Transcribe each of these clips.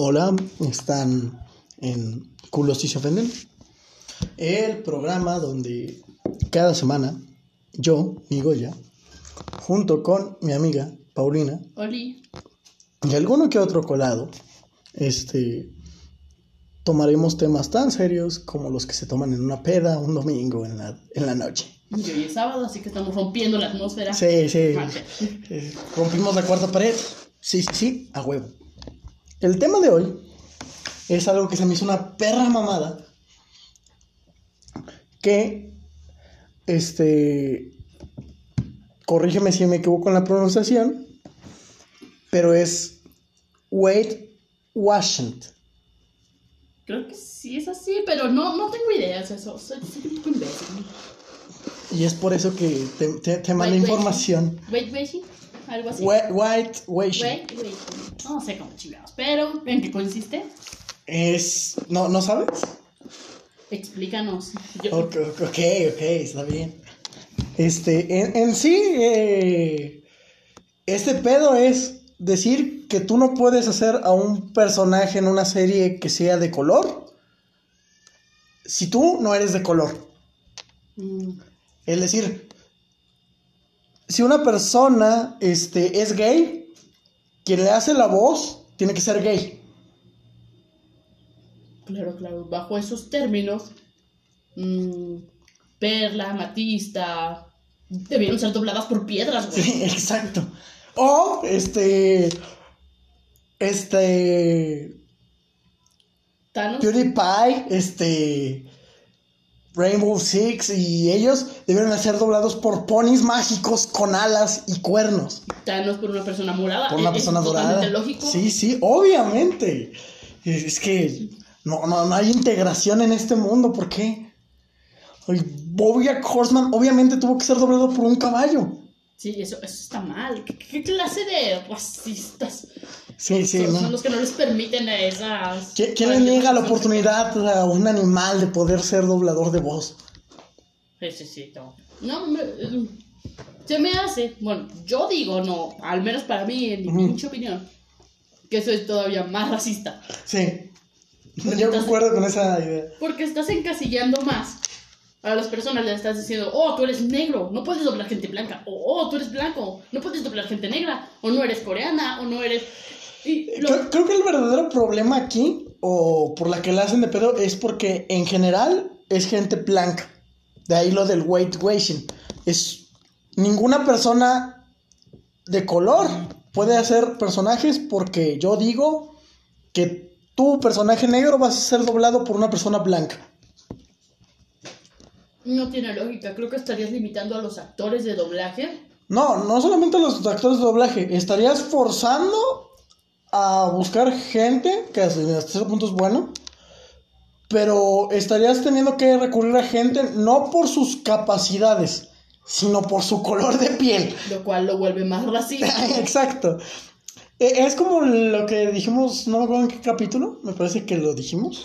Hola, están en Culos y se ofenden. El programa donde cada semana yo, mi Goya, junto con mi amiga Paulina Oli. y alguno que otro colado, este, tomaremos temas tan serios como los que se toman en una peda un domingo en la, en la noche. Y hoy es sábado, así que estamos rompiendo la atmósfera. Sí, sí. Eh, rompimos la cuarta pared. Sí, sí, sí, a huevo. El tema de hoy es algo que se me hizo una perra mamada. Que, este, corrígeme si me equivoco en la pronunciación, pero es Wade Washington. Creo que sí es así, pero no, no tengo ideas de eso. Soy, soy un poco imbécil. Y es por eso que te, te, te información. Wait, wait, sí, algo así. White. Wait, wait. No sé cómo chingados, pero ¿en qué consiste? Es. ¿No, ¿No sabes? Explícanos. Yo, Ok, ok, ok, está bien. Este, en, en sí, eh, este pedo es decir que tú no puedes hacer a un personaje en una serie que sea de color si tú no eres de color. Mm, Es decir, si una persona este, es gay, quien le hace la voz tiene que ser gay. claro, claro. Bajo esos términos, mm, Perla, Matista, debieron ser dobladas por piedras, güey. Sí, exacto. O, este. Este. Thanos. PewDiePie, este. Rainbow Six y ellos debieron ser doblados por ponis mágicos con alas y cuernos. Thanos por una persona morada. Por una Es- persona dorada. lógico. Sí, sí, obviamente. Es, que no, no, no hay integración en este mundo. ¿Por qué? Ay, Bojack Horseman obviamente tuvo que ser doblado por un caballo. Sí, eso, eso está mal. ¿Qué, qué clase de racistas Sí, sí, son, no. son los que no les permiten a esas... ¿Qui- ¿Quién le niega la oportunidad a un animal de poder ser doblador de voz? Sí, sí, sí, no. No, me- se me hace, bueno, yo digo no, al menos para mí, en mi pinche opinión, que eso es todavía más racista. Sí. Yo concuerdo con esa idea. Porque estás encasillando más. A las personas le estás diciendo, oh, tú eres negro, no puedes doblar gente blanca. O, oh, tú eres blanco, no puedes doblar gente negra. O no eres coreana, o no eres... Y lo- Creo, creo que el verdadero problema aquí, o por la que la hacen de pedo, es porque en general es gente blanca. De ahí lo del weight washing. Es ninguna persona de color puede hacer personajes porque yo digo que tu personaje negro va a ser doblado por una persona blanca. No tiene lógica. Creo que estarías limitando a los actores de doblaje. No, no solamente a los actores de doblaje. Estarías forzando a buscar gente, que hasta cierto punto es bueno, pero estarías teniendo que recurrir a gente no por sus capacidades, sino por su color de piel. Lo cual lo vuelve más racista. Exacto. E- Es como lo que dijimos, no me acuerdo en qué capítulo, me parece que lo dijimos,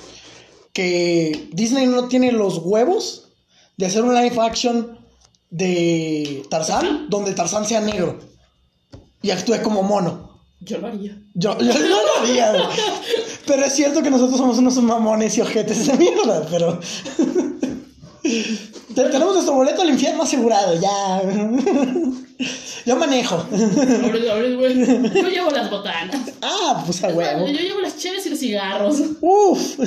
que Disney no tiene los huevos de hacer un live action de Tarzán, donde Tarzán sea negro y actúe como mono. Yo lo haría. Yo, yo no lo haría, güey. Pero es cierto que nosotros somos unos mamones y ojetes de mierda, pero... Te- Tenemos nuestro boleto al infierno asegurado, ya. Yo manejo. Güey. Yo llevo las botanas. Ah, pues a Yo huevo. llevo las cheves y los cigarros. Uf.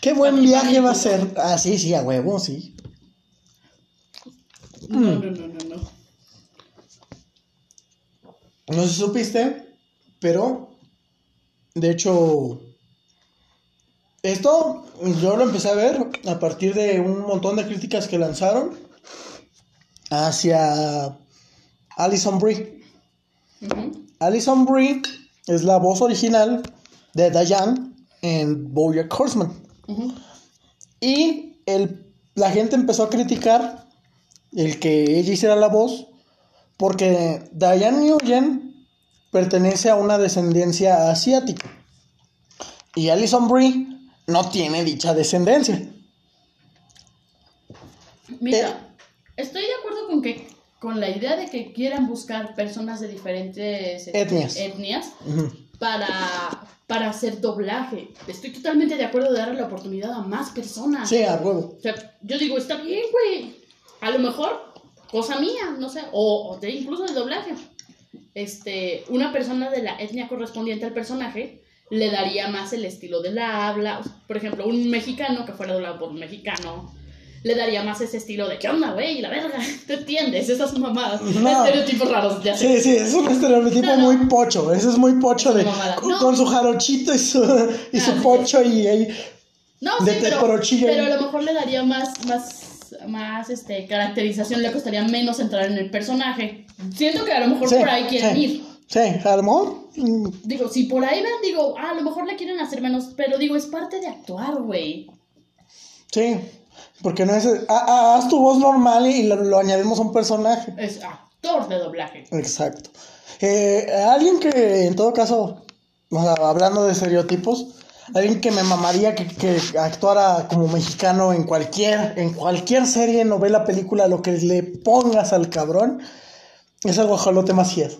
Qué buen viaje va a ser. Ah, sí, sí, a huevo, sí. No, no, no, no, no. Sé si supiste, pero de hecho, esto yo lo empecé a ver a partir de un montón de críticas que lanzaron hacia Alison Brie. Alison Brie es la voz original de Diane en Bojack Horseman. Y el, la gente empezó a criticar el que ella hiciera la voz porque Diane Nugent pertenece a una descendencia asiática y Alison Brie no tiene dicha descendencia. Mira, estoy de acuerdo con que con la idea de que quieran buscar personas de diferentes este, Etnias. etnias para, para hacer doblaje. Estoy totalmente de acuerdo de darle la oportunidad a más personas. Sí, a huevo. O sea, yo digo, está bien, güey. A lo mejor, cosa mía, no sé, o, o de incluso de doblaje. Este, una persona de la etnia correspondiente al personaje le daría más el estilo de la habla. Por ejemplo, un mexicano que fuera doblado por un mexicano le daría más ese estilo de ¿qué onda, güey? La verga, ¿te entiendes? Esas mamadas, No. estereotipos raros, ya sé. Sí, sí, es un estereotipo No, no. muy pocho. Ese es muy pocho de. Con, su jarochito y su, y su Ah, sí. pocho y ahí. No, de sí, pero, a lo mejor le daría más, más, más este, caracterización, le costaría menos entrar en el personaje. Siento que a lo mejor Sí, por ahí quieren sí. ir. Sí, a lo mejor. mm, Digo, si por ahí ven, digo, ah, a lo mejor le quieren hacer menos, pero digo, es parte de actuar, güey. Sí. Porque no es. ah, ah, haz tu voz normal y lo, lo añadimos a un personaje. Es actor de doblaje. Exacto. Eh, alguien que, en todo caso, o sea, hablando de estereotipos, alguien que me mamaría que, que actuara como mexicano en cualquier, en cualquier serie, novela, película, lo que le pongas al cabrón, es el guajolote Macías.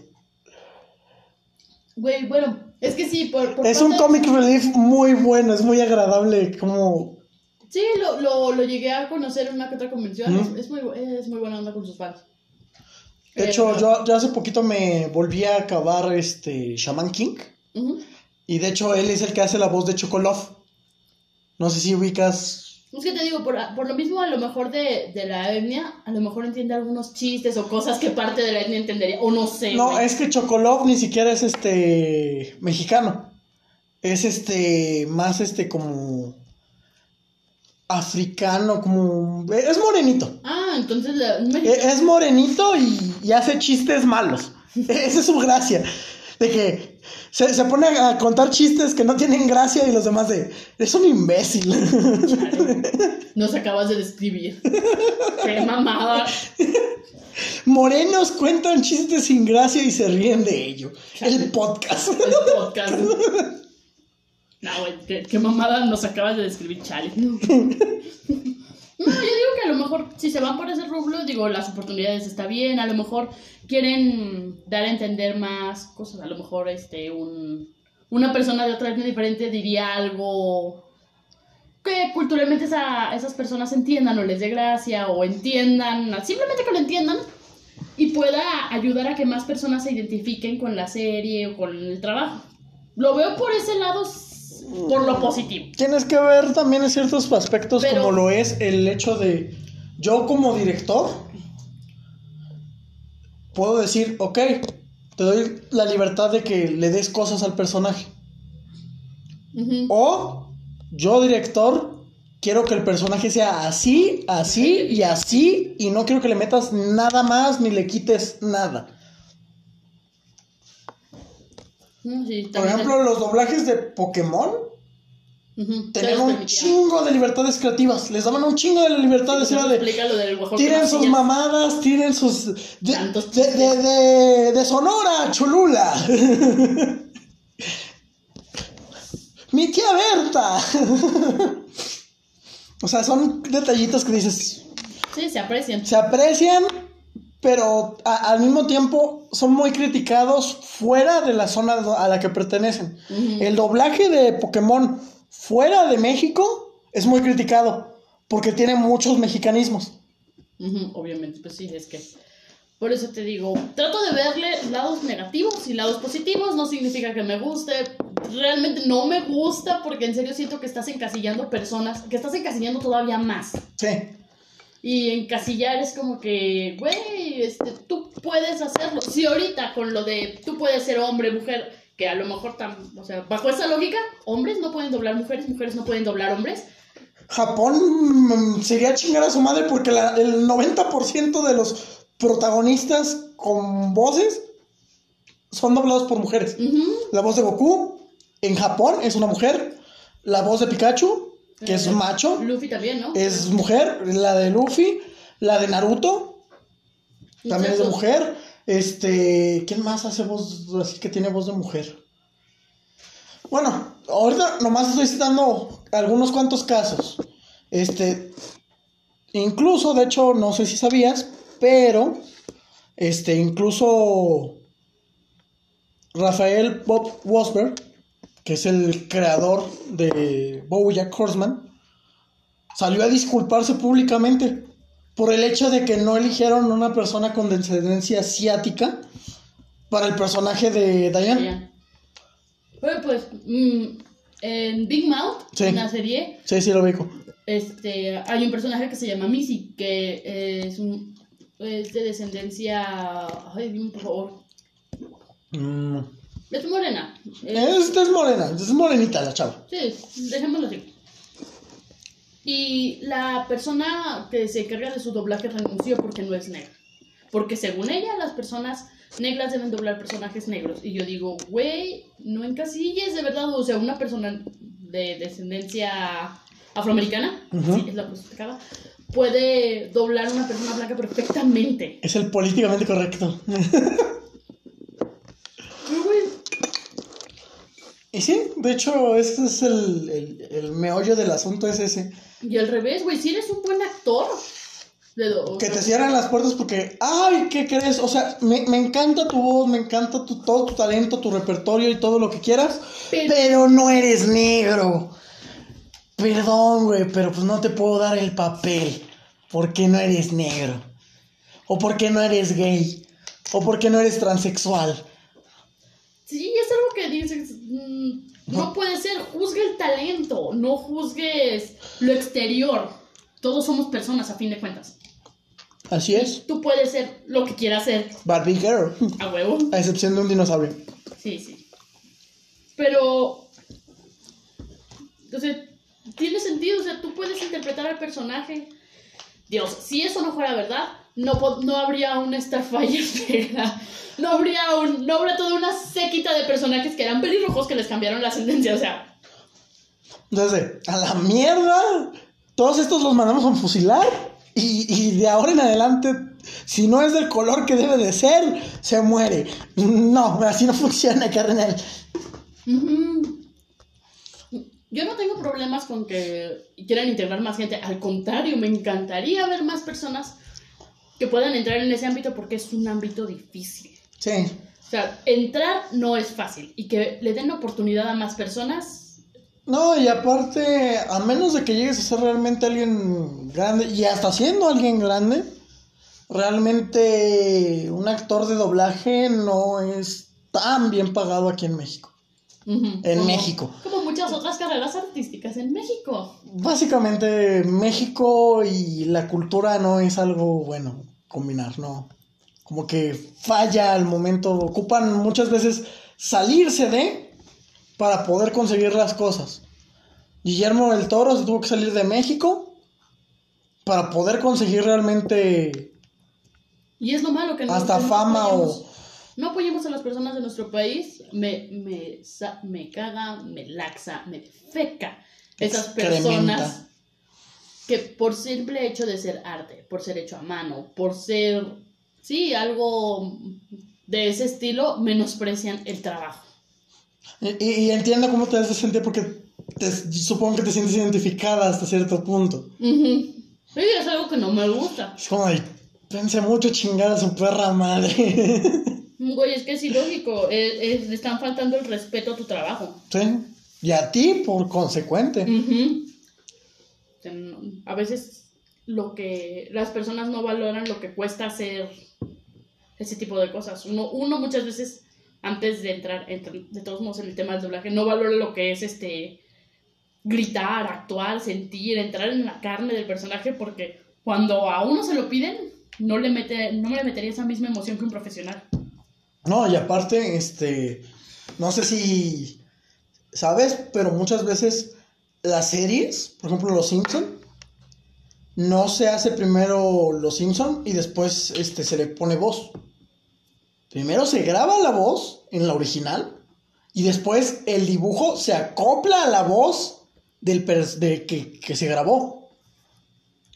Güey, bueno, es que sí, por, por Es un comic relief muy bueno, es muy agradable, como... Sí, lo, lo, lo llegué a conocer en una que otra convención. Es, es muy, es muy buena onda con sus fans. De hecho, yo, yo hace poquito me volví a acabar este Shaman King. Ujú. Y de hecho, él es el que hace la voz de Chocolov. No sé si ubicas Es que te digo, por, por lo mismo, a lo mejor de, de la etnia, a lo mejor entiende algunos chistes o cosas que parte de la etnia entendería, o no sé. No, güey. es que Chocolov ni siquiera es este mexicano. Es este más este como africano, como es morenito. Ah, entonces la- E- Es morenito y, y hace chistes malos. Esa es su gracia. De que se, se pone a contar chistes que no tienen gracia y los demás de es un imbécil. nos acabas de describir. Qué mamada. Morenos cuentan chistes sin gracia y se ríen de ello. El podcast. El podcast. No, güey, qué, qué mamada nos acabas de describir, chale. No. No, yo digo que a lo mejor si se van por ese rublo, digo, las oportunidades está bien, a lo mejor quieren dar a entender más cosas, a lo mejor este un una persona de otra etnia diferente diría algo que culturalmente esa- esas personas entiendan o les dé gracia o entiendan, simplemente que lo entiendan y pueda ayudar a que más personas se identifiquen con la serie o con el trabajo. Lo veo por ese lado, por lo positivo. Tienes que ver también en ciertos aspectos Pero- como lo es el hecho de yo como director puedo decir, ok, te doy la libertad de que le des cosas al personaje. O yo director quiero que el personaje sea así, así y así y no quiero que le metas nada más ni le quites nada. Mm, sí, Por ejemplo, los doblajes de Pokémon Ujú, tenían un chingo de libertades creativas. Les daban un chingo de libertades. Se Era nos de, del tiren sus mamadas, tiren sus... De, de, de- de Sonora, Cholula. Mi tía Berta. o sea, son detallitos que dices, Sí, se aprecian. se aprecian, pero a- al mismo tiempo son muy criticados fuera de la zona a la que pertenecen. Ujú. El doblaje de Pokémon fuera de México es muy criticado porque tiene muchos mexicanismos. Ujú, obviamente, pues sí, es que. Por eso te digo, trato de verle lados negativos y lados positivos. No significa que me guste. Realmente no me gusta porque en serio siento que estás encasillando personas, que estás encasillando todavía más. Sí. Y encasillar es como que, güey, este, tú puedes hacerlo. Si ahorita con lo de tú puedes ser hombre, mujer, que a lo mejor, tam, o sea, bajo esa lógica, hombres no pueden doblar mujeres, mujeres no pueden doblar hombres. Japón mm, sería chingar a su madre porque la- el 90% de los protagonistas con voces son doblados por mujeres. Ujú. La voz de Goku en Japón es una mujer. La voz de Pikachu, que es macho, Luffy también, ¿no? es mujer. La de Luffy, la de Naruto, también es de mujer. Este, ¿quién más hace voz así que tiene voz de mujer? Bueno, ahorita nomás estoy citando algunos cuantos casos. Este, incluso, de hecho, no sé si sabías, pero, este, incluso Rafael Bob Wasberg que es el creador de Bojack Horseman, salió a disculparse públicamente por el hecho de que no eligieron una persona con descendencia asiática para el personaje de Diane. Bueno, pues mm, en Big Mouth, Sí. en la serie, Sí, sí lo ubico. este, hay un personaje que se llama Missy, que es, un, es de descendencia... Ay, dime por favor. Mm. Es morena. Es- Esta es morena, es morenita la chava. Sí, dejémoslo así. Y la persona que se encarga de su doblaje renunció porque no es negra. Porque según ella, las personas negras deben doblar personajes negros. Y yo digo, güey, no encasilles de verdad. O sea, una persona de descendencia afroamericana, Ujú. sí, es la puede doblar a una persona blanca perfectamente. Es el políticamente correcto. Pero, güey, Y sí, de hecho, ese es el, el, el meollo del asunto, es ese. y al revés, güey, si eres un buen actor, Que te cierran las puertas porque, ay, ¿qué crees? O sea, me, me encanta tu voz, me encanta tu, todo tu talento, tu repertorio y todo lo que quieras, Pero- pero no eres negro. Perdón, güey, pero pues no te puedo dar el papel porque no eres negro. O porque no eres gay. O porque no eres transexual. Sí, es algo que dices, no puede ser, juzgue el talento, no juzgues lo exterior. Todos somos personas a fin de cuentas. Así es. Tú puedes ser lo que quieras ser, Barbie Girl. a huevo. A excepción de un dinosaurio. Sí, sí. Pero, entonces, tiene sentido, o sea, tú puedes interpretar al personaje. Dios, si eso no fuera verdad, no, no habría una Starfire negra. No habría, un, no habría toda una séquita de personajes que eran pelirrojos que les cambiaron la ascendencia, o sea. Entonces, a la mierda. Todos estos los mandamos a fusilar. Y, y de ahora en adelante, si no es del color que debe de ser, se muere. No, así no funciona, carnal. Yo no tengo problemas con que quieran integrar más gente. Al contrario, me encantaría ver más personas que puedan entrar en ese ámbito porque es un ámbito difícil. Sí. O sea, entrar no es fácil y que le den oportunidad a más personas. No, y aparte, a menos de que llegues a ser realmente alguien grande, y hasta siendo alguien grande, realmente un actor de doblaje no es tan bien pagado aquí en México. En como- México. Como muchas otras carreras artísticas en México. Básicamente México y la cultura no es algo bueno combinar, no. Como que falla al momento, ocupan muchas veces salirse de para poder conseguir las cosas. Guillermo del Toro se tuvo que salir de México para poder conseguir realmente Y es lo malo que no hasta no fama apoyemos- o... No apoyemos a las personas de nuestro país. Me, me, me caga, me laxa, me defeca. Esas personas que por simple hecho de ser arte, por ser hecho a mano, por ser, sí, algo de ese estilo, menosprecian el trabajo. Y, y entiendo cómo te hace sentir porque te- supongo que te sientes identificada hasta cierto punto. Ujú. Sí, es algo que no me gusta. Es como, ay, pensé mucho chingar a su perra madre. Güey, es que es ilógico. es- es- le están faltando el respeto a tu trabajo. Sí. Y a ti, por consecuente. O sea, no- A veces lo que las personas no valoran lo que cuesta hacer ese tipo de cosas. Uno, uno muchas veces, antes de entrar, entr- de todos modos, en el tema del doblaje, no valora lo que es este gritar, actuar, sentir, entrar en la carne del personaje, porque cuando a uno se lo piden, no le mete, no le metería esa misma emoción que un profesional. No, y aparte, este. No sé si. ¿Sabes? Pero muchas veces las series, por ejemplo, Los Simpson, no se hace primero Los Simpson y después este, se le pone voz. Primero se graba la voz en la original y después el dibujo se acopla a la voz del de que, que se grabó.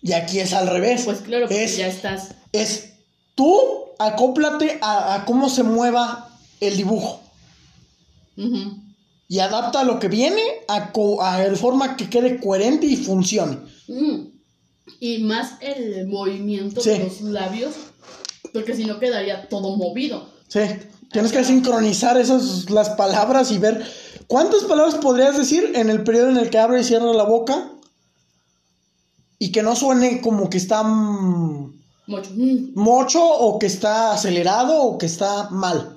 Y aquí es al revés. Pues claro, es, ya estás. es tú acóplate a, a cómo se mueva el dibujo Ujú. Y adapta lo que viene a, co- a de forma que quede coherente y funcione. Mm. Y más el movimiento Sí. de los labios, porque si no quedaría todo movido. Sí, tienes que sincronizar esas las palabras y ver ¿Cuántas palabras podrías decir en el periodo en el que abre y cierra la boca? Y que no suene como que está mm, Mucho. Mm. mocho o que está acelerado o que está mal.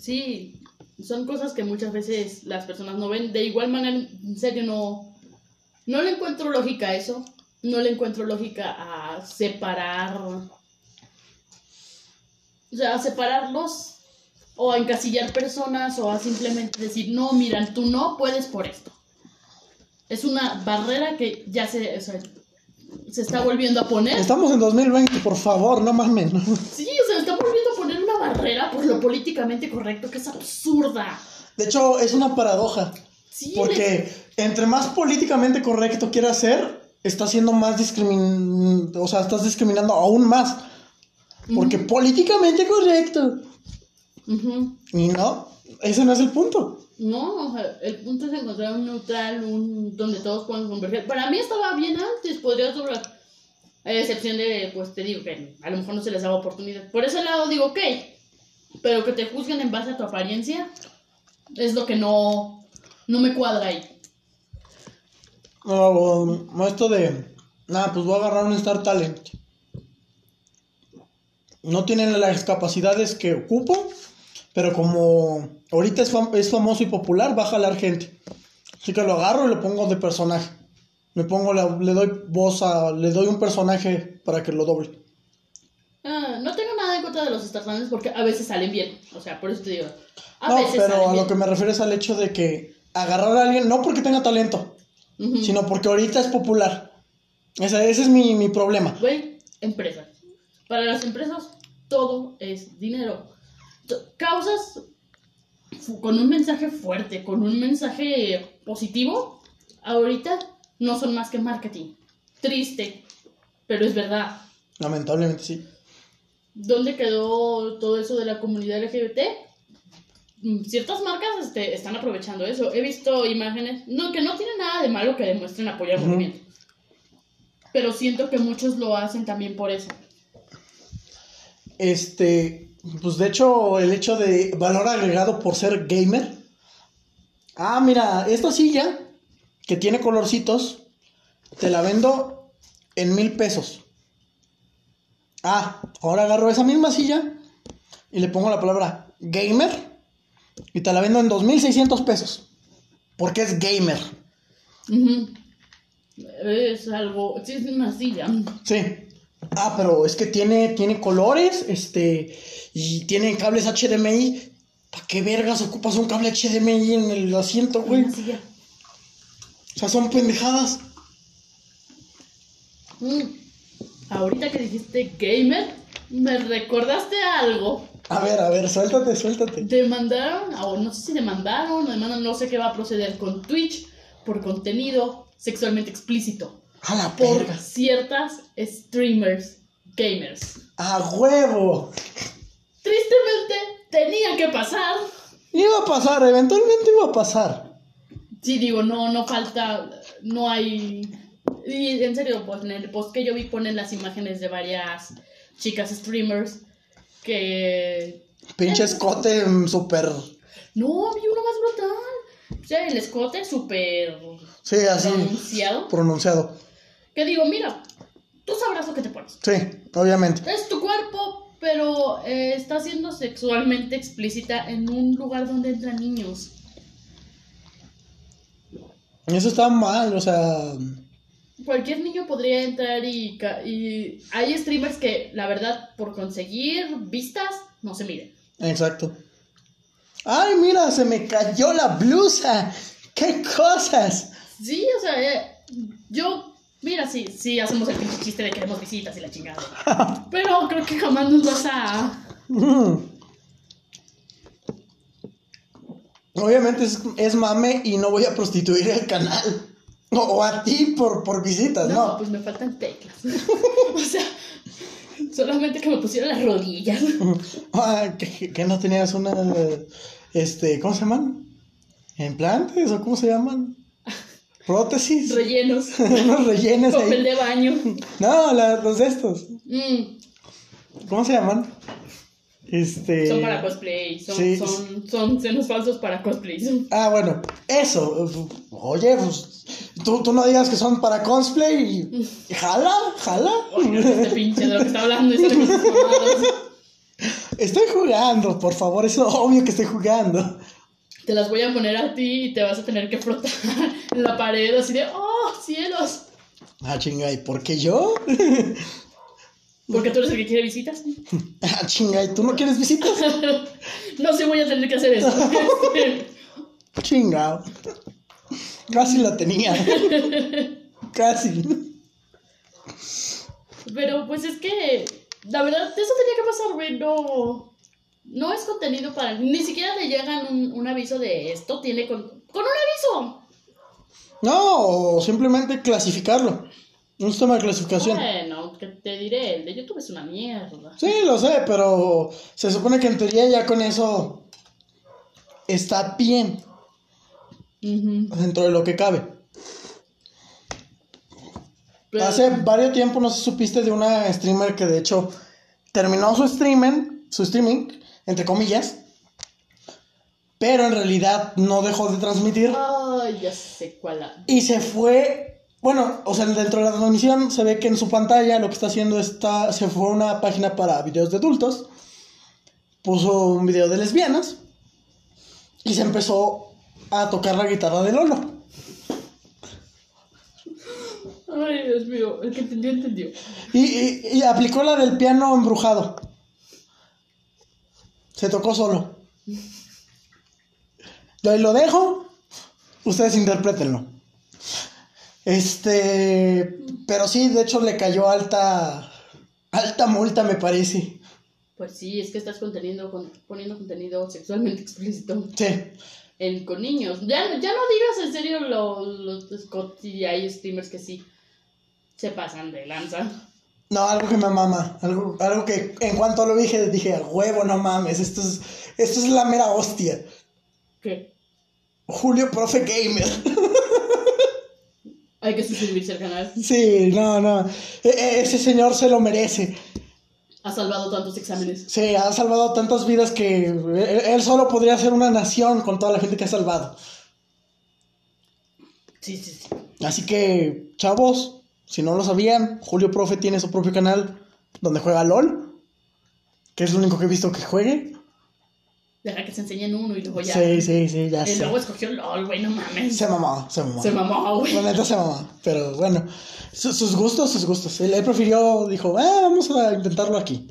Sí, son cosas que muchas veces las personas no ven. De igual manera, en serio, no, no le encuentro lógica a eso. No le encuentro lógica a separar. O sea, a separarlos o a encasillar personas o a simplemente decir, no, miran, tú no puedes por esto. Es una barrera que ya se, o sea, se está volviendo a poner. Estamos en 2020, por favor, no mames. Sí, o sea, está volviendo barrera por lo políticamente correcto, que es absurda. De hecho, es una paradoja. Sí, Porque entre más políticamente correcto quieras ser, estás siendo más discrimin... O sea, estás discriminando aún más. Porque políticamente correcto. Ujú. Y no, ese no es el punto. No, o sea, el punto es encontrar un neutral, un donde todos puedan converger. Para mí estaba bien antes, podría sobrar. A excepción de, pues te digo que a lo mejor no se les daba oportunidad. Por ese lado digo, ok, pero que te juzguen en base a tu apariencia es lo que no, no me cuadra ahí. No, no, esto de. Nada, pues voy a agarrar un Star Talent. No tienen las capacidades que ocupo, pero como ahorita es, es famoso y popular, va a jalar gente. Así que lo agarro y lo pongo de personaje. Me pongo, la- le doy voz a. Le doy un personaje para que lo doble. Contra de los starters porque a veces salen bien. O sea, por eso te digo. A no, veces pero salen a bien. lo que me refiero es al hecho de que agarrar a alguien, no porque tenga talento, Ujú. sino porque ahorita es popular. Ese, ese es mi, mi problema. Güey, empresas. Para las empresas todo es dinero. Causas con un mensaje fuerte, con un mensaje positivo, ahorita no son más que marketing. Triste, pero es verdad. Lamentablemente sí. ¿Dónde quedó todo eso de la comunidad LGBT? Mm, Ciertas marcas este, están aprovechando eso. He visto imágenes, no, que no tiene nada de malo que demuestren apoyar al movimiento. Pero siento que muchos lo hacen también por eso. Este, pues de hecho, el hecho de valor agregado por ser gamer. Ah, mira, esta silla que tiene colorcitos, te la vendo en mil pesos. Ah, ahora agarro esa misma silla y le pongo la palabra gamer y te la vendo en 2600 pesos. Porque es gamer. Ujú. Es algo. Sí, es una silla. Sí. Ah, pero es que tiene, tiene colores, este, y tiene cables HDMI. ¿Para qué vergas ocupas un cable HDMI en el asiento, güey? Una silla. O sea, son pendejadas. Mm. Ahorita que dijiste gamer, me recordaste algo. A ver, a ver, suéltate, suéltate. Demandaron, o no sé si demandaron, o demandan, no sé qué va a proceder con Twitch por contenido sexualmente explícito. A la Por ciertas streamers gamers. A huevo. Tristemente, tenía que pasar. Iba a pasar, eventualmente iba a pasar. Sí, digo, no, no falta, no hay... Y en serio, pues en el post que yo vi ponen las imágenes de varias chicas streamers que... Pinche escote mm, súper. No, vi uno más brutal. O sea, el escote súper Sí, así. pronunciado. Pronunciado. Que digo, mira, tú sabrás lo que te pones. Sí, obviamente. Es tu cuerpo, pero eh, está siendo sexualmente explícita en un lugar donde entran niños. Eso está mal, o sea. Cualquier niño podría entrar y, y hay streamers que, la verdad, por conseguir vistas, no se miden. Exacto. Ay, mira, se me cayó la blusa. ¡Qué cosas! Sí, o sea, eh, yo, mira, sí, sí, hacemos el pinche chiste de queremos visitas y la chingada. Pero creo que jamás nos vas a... Mm. Obviamente es, es mame y no voy a prostituir el canal. O, o a ti por, por visitas, No, ¿no? pues me faltan teclas. o sea, solamente que me pusiera las rodillas. Ah, que, que no tenías una. Este, ¿cómo se llaman? ¿Implantes o cómo se llaman? ¿Prótesis? Rellenos. Unos rellenos Papel ahí. de baño. No, la- los de estos. Mm, ¿Cómo se llaman? Este... Son para cosplay, son, sí. son, son senos falsos para cosplay. Ah, bueno, eso. Oye, pues tú, tú no digas que son para cosplay y, jala, jala. Oigan, este pinche de lo que está hablando mamadas. Estoy jugando, por favor, es obvio que estoy jugando. Te las voy a poner a ti y te vas a tener que frotar en la pared así de, ¡oh, cielos! Ah, chinga, ¿y por qué yo? Porque tú eres el que quiere visitas. Ah, chinga, ¿y tú no quieres visitas? no sé, voy a tener que hacer eso. Este, Chinga. Casi la tenía. Casi. Pero pues es que, la verdad, eso tenía que pasar, güey. No, no es contenido para. Ni siquiera le llegan un, un aviso de esto. Tiene con, con un aviso. No, simplemente clasificarlo. Un sistema de clasificación. Bueno, te diré, el de YouTube es una mierda. Sí, lo sé, pero se supone que en teoría ya con eso está bien dentro de lo que cabe. Pero- Hace varios tiempo, no si supiste de una streamer que de hecho terminó su streaming, su streaming, entre comillas, pero en realidad no dejó de transmitir Ay, ya sé cuál. y se fue, bueno, o sea, dentro de la transmisión se ve que en su pantalla lo que está haciendo está, se fue a una página para videos de adultos, puso un video de lesbianas y se empezó a tocar la guitarra de Lolo. Ay, Dios mío, el que entendió, entendió. Y, y- y aplicó la del piano embrujado. Se tocó solo. Yo ahí lo dejo. Ustedes interprétenlo. Este. Pero sí, de hecho le cayó alta. Alta multa, me parece. Pues sí, es que estás conteniendo, con- poniendo contenido sexualmente explícito Sí. en, con niños. Ya, ya no digas en serio los, los Scott y hay streamers que sí se pasan de lanza. No, algo que me mama. Algo, algo que en cuanto lo dije, dije, "A huevo, no mames. Esto es, esto es la mera hostia. ¿Qué? Julio Profe Gamer. Hay que suscribirse al canal. Sí, no, no. E- e- ese señor se lo merece. Ha salvado tantos exámenes. Sí, ha salvado tantas vidas que él, él solo podría ser una nación con toda la gente que ha salvado. Sí, sí, sí. Así que, chavos, si no lo sabían, Julio Profe tiene su propio canal donde juega LOL, que es lo único que he visto que juegue. Deja que se enseñen uno y luego ya. Sí, sí, sí, ya sé. luego escogió LOL, güey, no mames. Se mamó, se mamó. Se mamó, güey. La neta se mamó. Pero bueno, su- sus gustos, sus gustos. Él, él prefirió, dijo, ah, vamos a intentarlo aquí.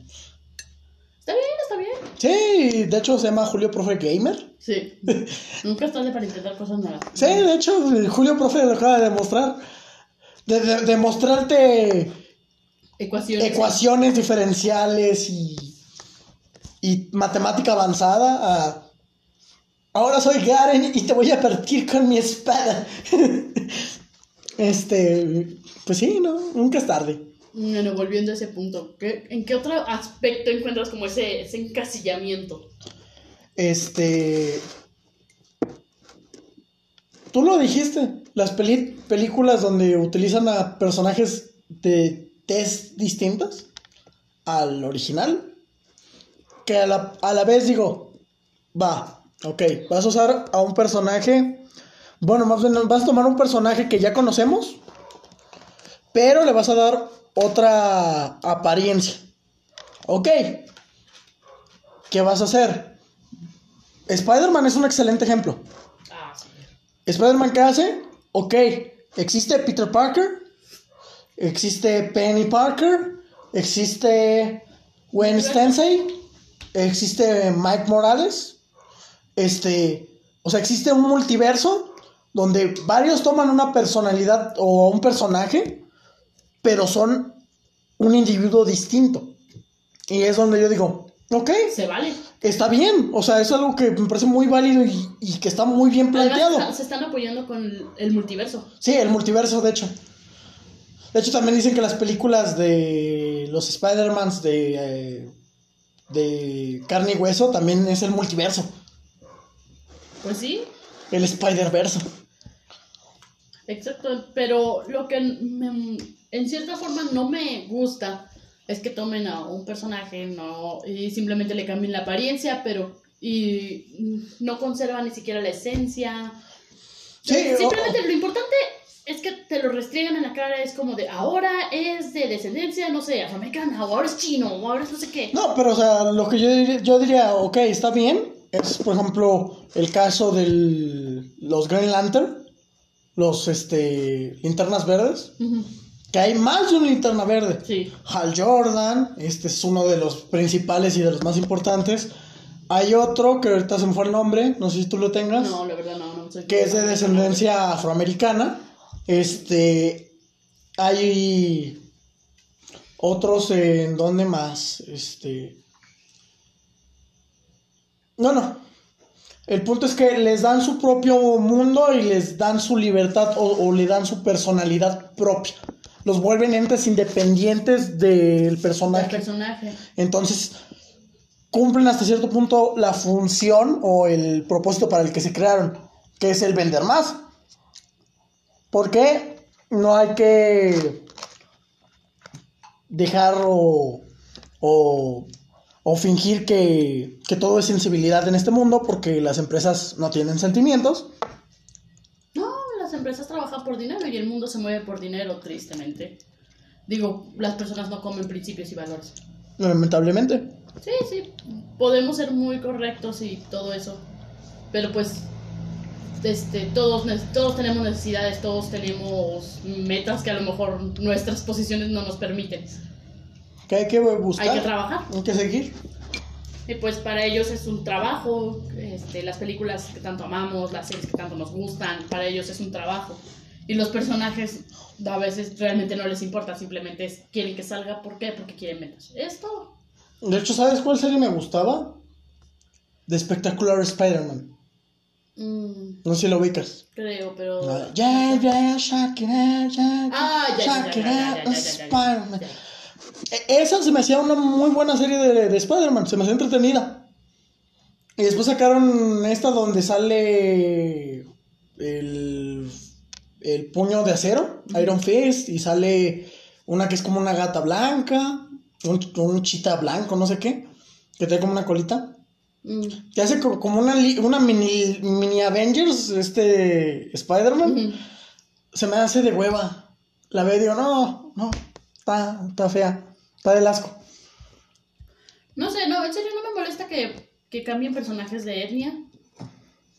Está bien, está bien. Sí, de hecho se llama Julio Profe Gamer. Sí. Nunca es tarde para intentar cosas nuevas. Sí, de hecho, Julio Profe lo acaba de demostrar. De, de- de mostrarte Ecuaciones. ecuaciones diferenciales y, y matemática avanzada a... Ahora soy Garen y te voy a partir con mi espada. este, pues sí, no, nunca es tarde. Bueno, volviendo a ese punto, ¿qué- ¿en qué otro aspecto encuentras como ese, ese encasillamiento? Este, tú lo dijiste, las peli- películas donde utilizan a personajes de test distintas al original, que a la, a la vez digo, va, ok, vas a usar a un personaje, bueno, más bien vas a tomar un personaje que ya conocemos, pero le vas a dar otra apariencia. Ok, ¿qué vas a hacer? Spider-Man es un excelente ejemplo. Ah, sí. Spider-Man, ¿qué hace? Ok, existe Peter Parker, existe Penny Parker, existe Gwen Stacy, existe Mike Morales, este, o sea, existe un multiverso donde varios toman una personalidad o un personaje, pero son un individuo distinto. Y es donde yo digo, ok, Se vale. está bien, o sea, es algo que me parece muy válido y, y que está muy bien planteado. Además, se están apoyando con el multiverso. Sí, el multiverso, de hecho. De hecho, también dicen que las películas de los Spider-Mans de, eh, de carne y hueso también es el multiverso. Pues sí, El Spider-Verso. exacto. Pero lo que me- en cierta forma no me gusta es que tomen a un personaje no y simplemente le cambien la apariencia, pero y no conservan ni siquiera la esencia. Sí, simplemente lo importante es que te lo restriegan en la cara, es como de ahora es de descendencia, no sé, afroamericana, o ahora es chino, o ahora es no sé qué. No, pero o sea, lo que yo diría, yo diría, ok, está bien, es por ejemplo el caso de los Green Lantern, los este linternas verdes. Que hay más de una linterna verde. Sí. Hal Jordan, este es uno de los principales y de los más importantes. Hay otro que ahorita se me fue el nombre, no sé si tú lo tengas. No, la verdad no, no sé. Que es de descendencia afroamericana. Este. Hay otros en donde más. Este. No, no. El punto es que les dan su propio mundo y les dan su libertad o, le dan su personalidad propia. Los vuelven entes independientes del personaje. El personaje. Entonces, cumplen hasta cierto punto la función o el propósito para el que se crearon, que es el vender más. Porque no hay que dejar o, o, fingir que, que, todo es sensibilidad en este mundo porque las empresas no tienen sentimientos. No, las empresas trabajan por dinero y el mundo se mueve por dinero, tristemente. Digo, las personas no comen principios y valores. Lamentablemente. Sí, sí, podemos ser muy correctos y todo eso, pero pues este, todos, todos tenemos necesidades, todos tenemos metas que a lo mejor nuestras posiciones no nos permiten. Que hay que buscar. Hay que trabajar. Hay que seguir. Y pues para ellos es un trabajo, este, las películas que tanto amamos, las series que tanto nos gustan, para ellos es un trabajo. Y los personajes a veces realmente no les importa, simplemente quieren que salga. ¿Por qué? Porque quieren metas. Es todo. De hecho, ¿sabes cuál serie me gustaba? The Spectacular Spider-Man. Mm. No sé si lo ubicas. Creo, pero. Ya, ya, Shakira, ya, ah, ya, Shakira, Spider-Man. Esa se me hacía una muy buena serie de, de Spider-Man, se me hacía entretenida. Y después sacaron esta donde sale el, el puño de acero, Iron Fist, y sale una que es como una gata blanca un, un chita blanco, no sé qué, que trae como una colita. Mm. Que hace como una, una mini, mini Avengers, este Spider-Man. Se me hace de hueva. La veo y digo, no, no, está, está fea, está del asco. No sé, no, en serio no me molesta que, que cambien personajes de etnia.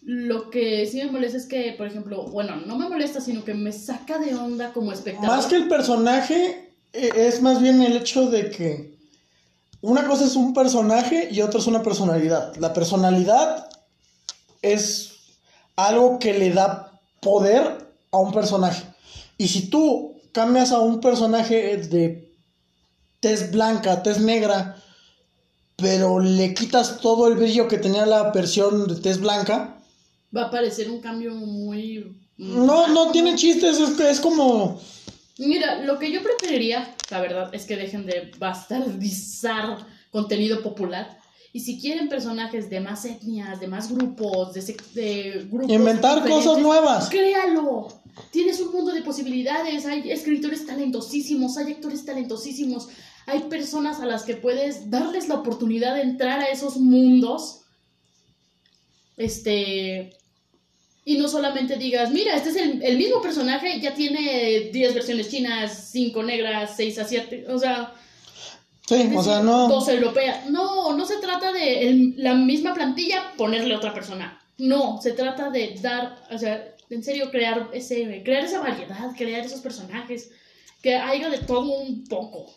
Lo que sí me molesta es que, por ejemplo, bueno, no me molesta, sino que me saca de onda como espectador. Más que el personaje, e, es más bien el hecho de que una cosa es un personaje y otra es una personalidad. La personalidad es algo que le da poder a un personaje. Y si tú cambias a un personaje de tez blanca, tez negra, pero le quitas todo el brillo que tenía la versión de tez blanca, va a parecer un cambio muy... No, no tiene chistes, es, es como Mira, lo que yo preferiría, la verdad, es que dejen de bastardizar contenido popular. Y si quieren personajes de más etnias, de más grupos, de, de grupos. Inventar cosas nuevas. Créalo. Tienes un mundo de posibilidades. Hay escritores talentosísimos, hay actores talentosísimos. Hay personas a las que puedes darles la oportunidad de entrar a esos mundos. Este y no solamente digas, mira, este es el, mismo personaje, ya tiene 10 versiones chinas, 5 negras, 6 asiáticas, o sea... Sí, o sea, no... Dos europeas. No, no se trata de la misma plantilla ponerle otra persona. No, se trata de dar, o sea, en serio, crear, ese, crear esa variedad, crear esos personajes, que haya de todo un poco.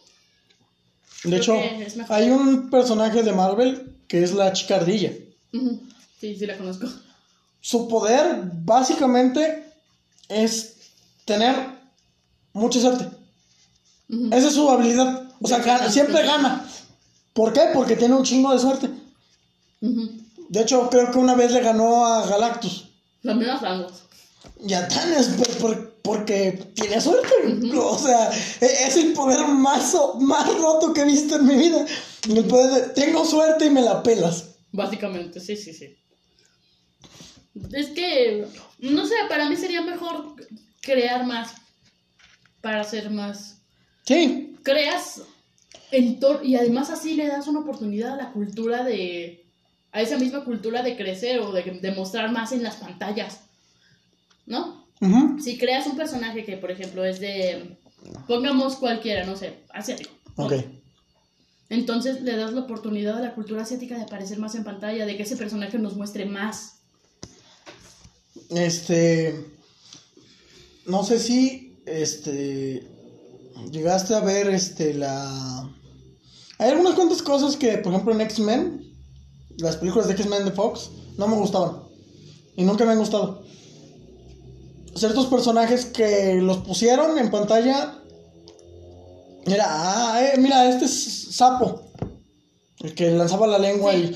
De hecho, hay un personaje de Marvel que es la chicardilla. Sí, sí la conozco. Su poder básicamente es tener mucha suerte. Esa es su habilidad. O sea, siempre gana. ¿Por qué? Porque tiene un chingo de suerte. De hecho, creo que una vez le ganó a Galactus. Las mismas rangos. Y a Thanos, porque tiene suerte. O sea, e-, es el poder más, más roto que he visto en mi vida. El poder de, tengo suerte y me la pelas. Básicamente, sí, sí, sí. Es que, no sé, para mí sería mejor crear más para hacer más. Sí. Creas En tor- y además así le das una oportunidad a la cultura de... A esa misma cultura de crecer o de, de mostrar más en las pantallas. ¿No? Si creas un personaje que, por ejemplo, es de... Pongamos cualquiera, no sé, asiático. Ok. Entonces le das la oportunidad a la cultura asiática de aparecer más en pantalla, de que ese personaje nos muestre más. Este. No sé si. Este. Llegaste a ver este la. Hay algunas cuantas cosas que, por ejemplo, en X-Men, las películas de X-Men de Fox, no me gustaban. Y nunca me han gustado. Ciertos personajes que los pusieron en pantalla. Mira, ah, eh, mira, este es Sapo. El que lanzaba la lengua y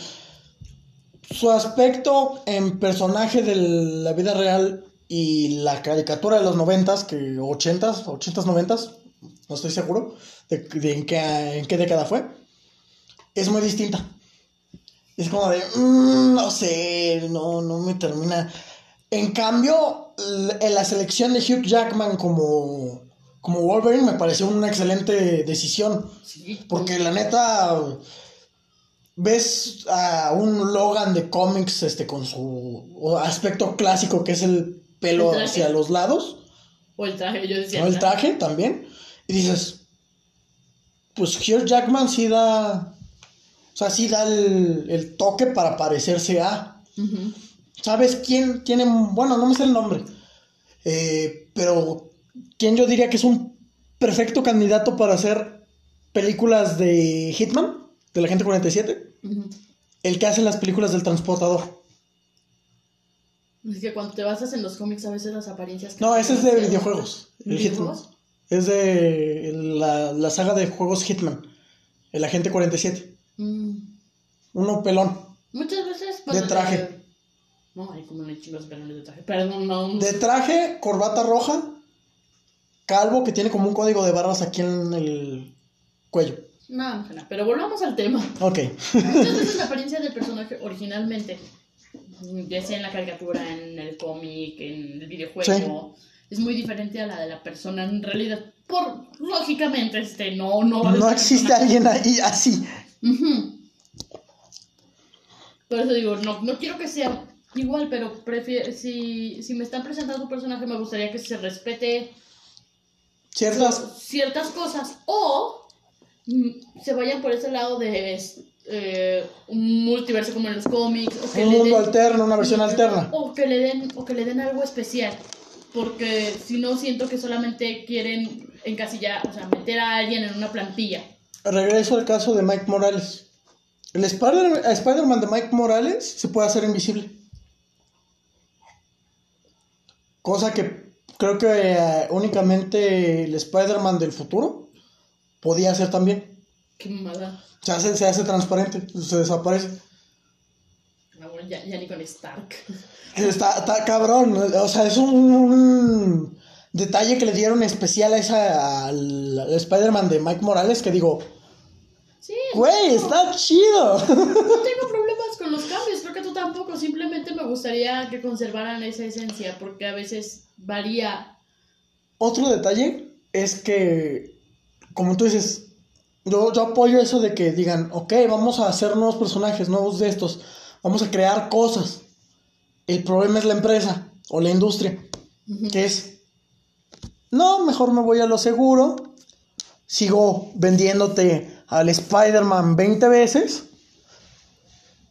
su aspecto en personaje de la vida real y la caricatura de los noventas, que ochentas, ochentas, noventas, no estoy seguro de, de en, qué, en qué década fue, es muy distinta. Es como de, mm, no sé, no, no me termina. En cambio, en la selección de Hugh Jackman como, como Wolverine me pareció una excelente decisión. Sí. Porque la neta, ves a un Logan de cómics este, con su aspecto clásico que es el pelo El hacia los lados, O el traje, yo decía. ¿no? el traje también, y dices, pues Hugh Jackman sí da, o sea, sí da el, el toque para parecerse a. ¿sabes quién tiene, bueno, no me sé el nombre, eh, pero quién yo diría que es un perfecto candidato para hacer películas de Hitman, de la gente 47? Ujú. El que hace las películas del transportador. Es que cuando te basas en los cómics, a veces las apariencias. No, ese es de videojuegos. El Hitman. Es de la, la saga de juegos Hitman. El agente 47. Mm. Uno pelón. Muchas veces. De traje. No, hay como no chingos pelones de traje. Perdón, no. De traje, corbata roja, calvo que tiene como un código de barras aquí en el cuello. No, no, no, pero volvamos al tema. Ok. Muchas veces la apariencia del personaje originalmente, ya sea en la caricatura, en el cómic, en el videojuego, es muy diferente a la de la persona en realidad. Por lógicamente, este, no, no va a No existe persona- alguien ahí así. Ujú. Por eso digo, no, no quiero que sea igual, pero prefiero, si, si me están presentando un personaje, me gustaría que se respete Ciertas. ciertas cosas o se vayan por ese lado de eh, un multiverso como en los cómics o que Un le mundo den- alterno, una versión alterna. o que le den o que le den algo especial porque si no siento que solamente quieren encasillar o sea meter a alguien en una plantilla Regreso al caso de Mike Morales. El Spider- Spider-Man de Mike Morales se puede hacer invisible. Cosa que creo que eh, únicamente el Spider-Man del futuro podía hacer también. qué mamada Se hace, se hace transparente, se desaparece. No, bueno, ya, ya ni con Stark Está, está cabrón, o sea, es un, un detalle que le dieron especial a esa, al, al Spider-Man de Mike Morales que digo, sí güey, está chido. no tengo problemas con los cambios creo que tú tampoco simplemente me gustaría que conservaran esa esencia porque a veces varía Otro detalle es que, como tú dices, yo, yo apoyo eso de que digan, ok, vamos a hacer nuevos personajes, nuevos de estos, vamos a crear cosas. El problema es la empresa o la industria, que es, no, mejor me voy a lo seguro, sigo vendiéndote al Spider-Man 20 veces,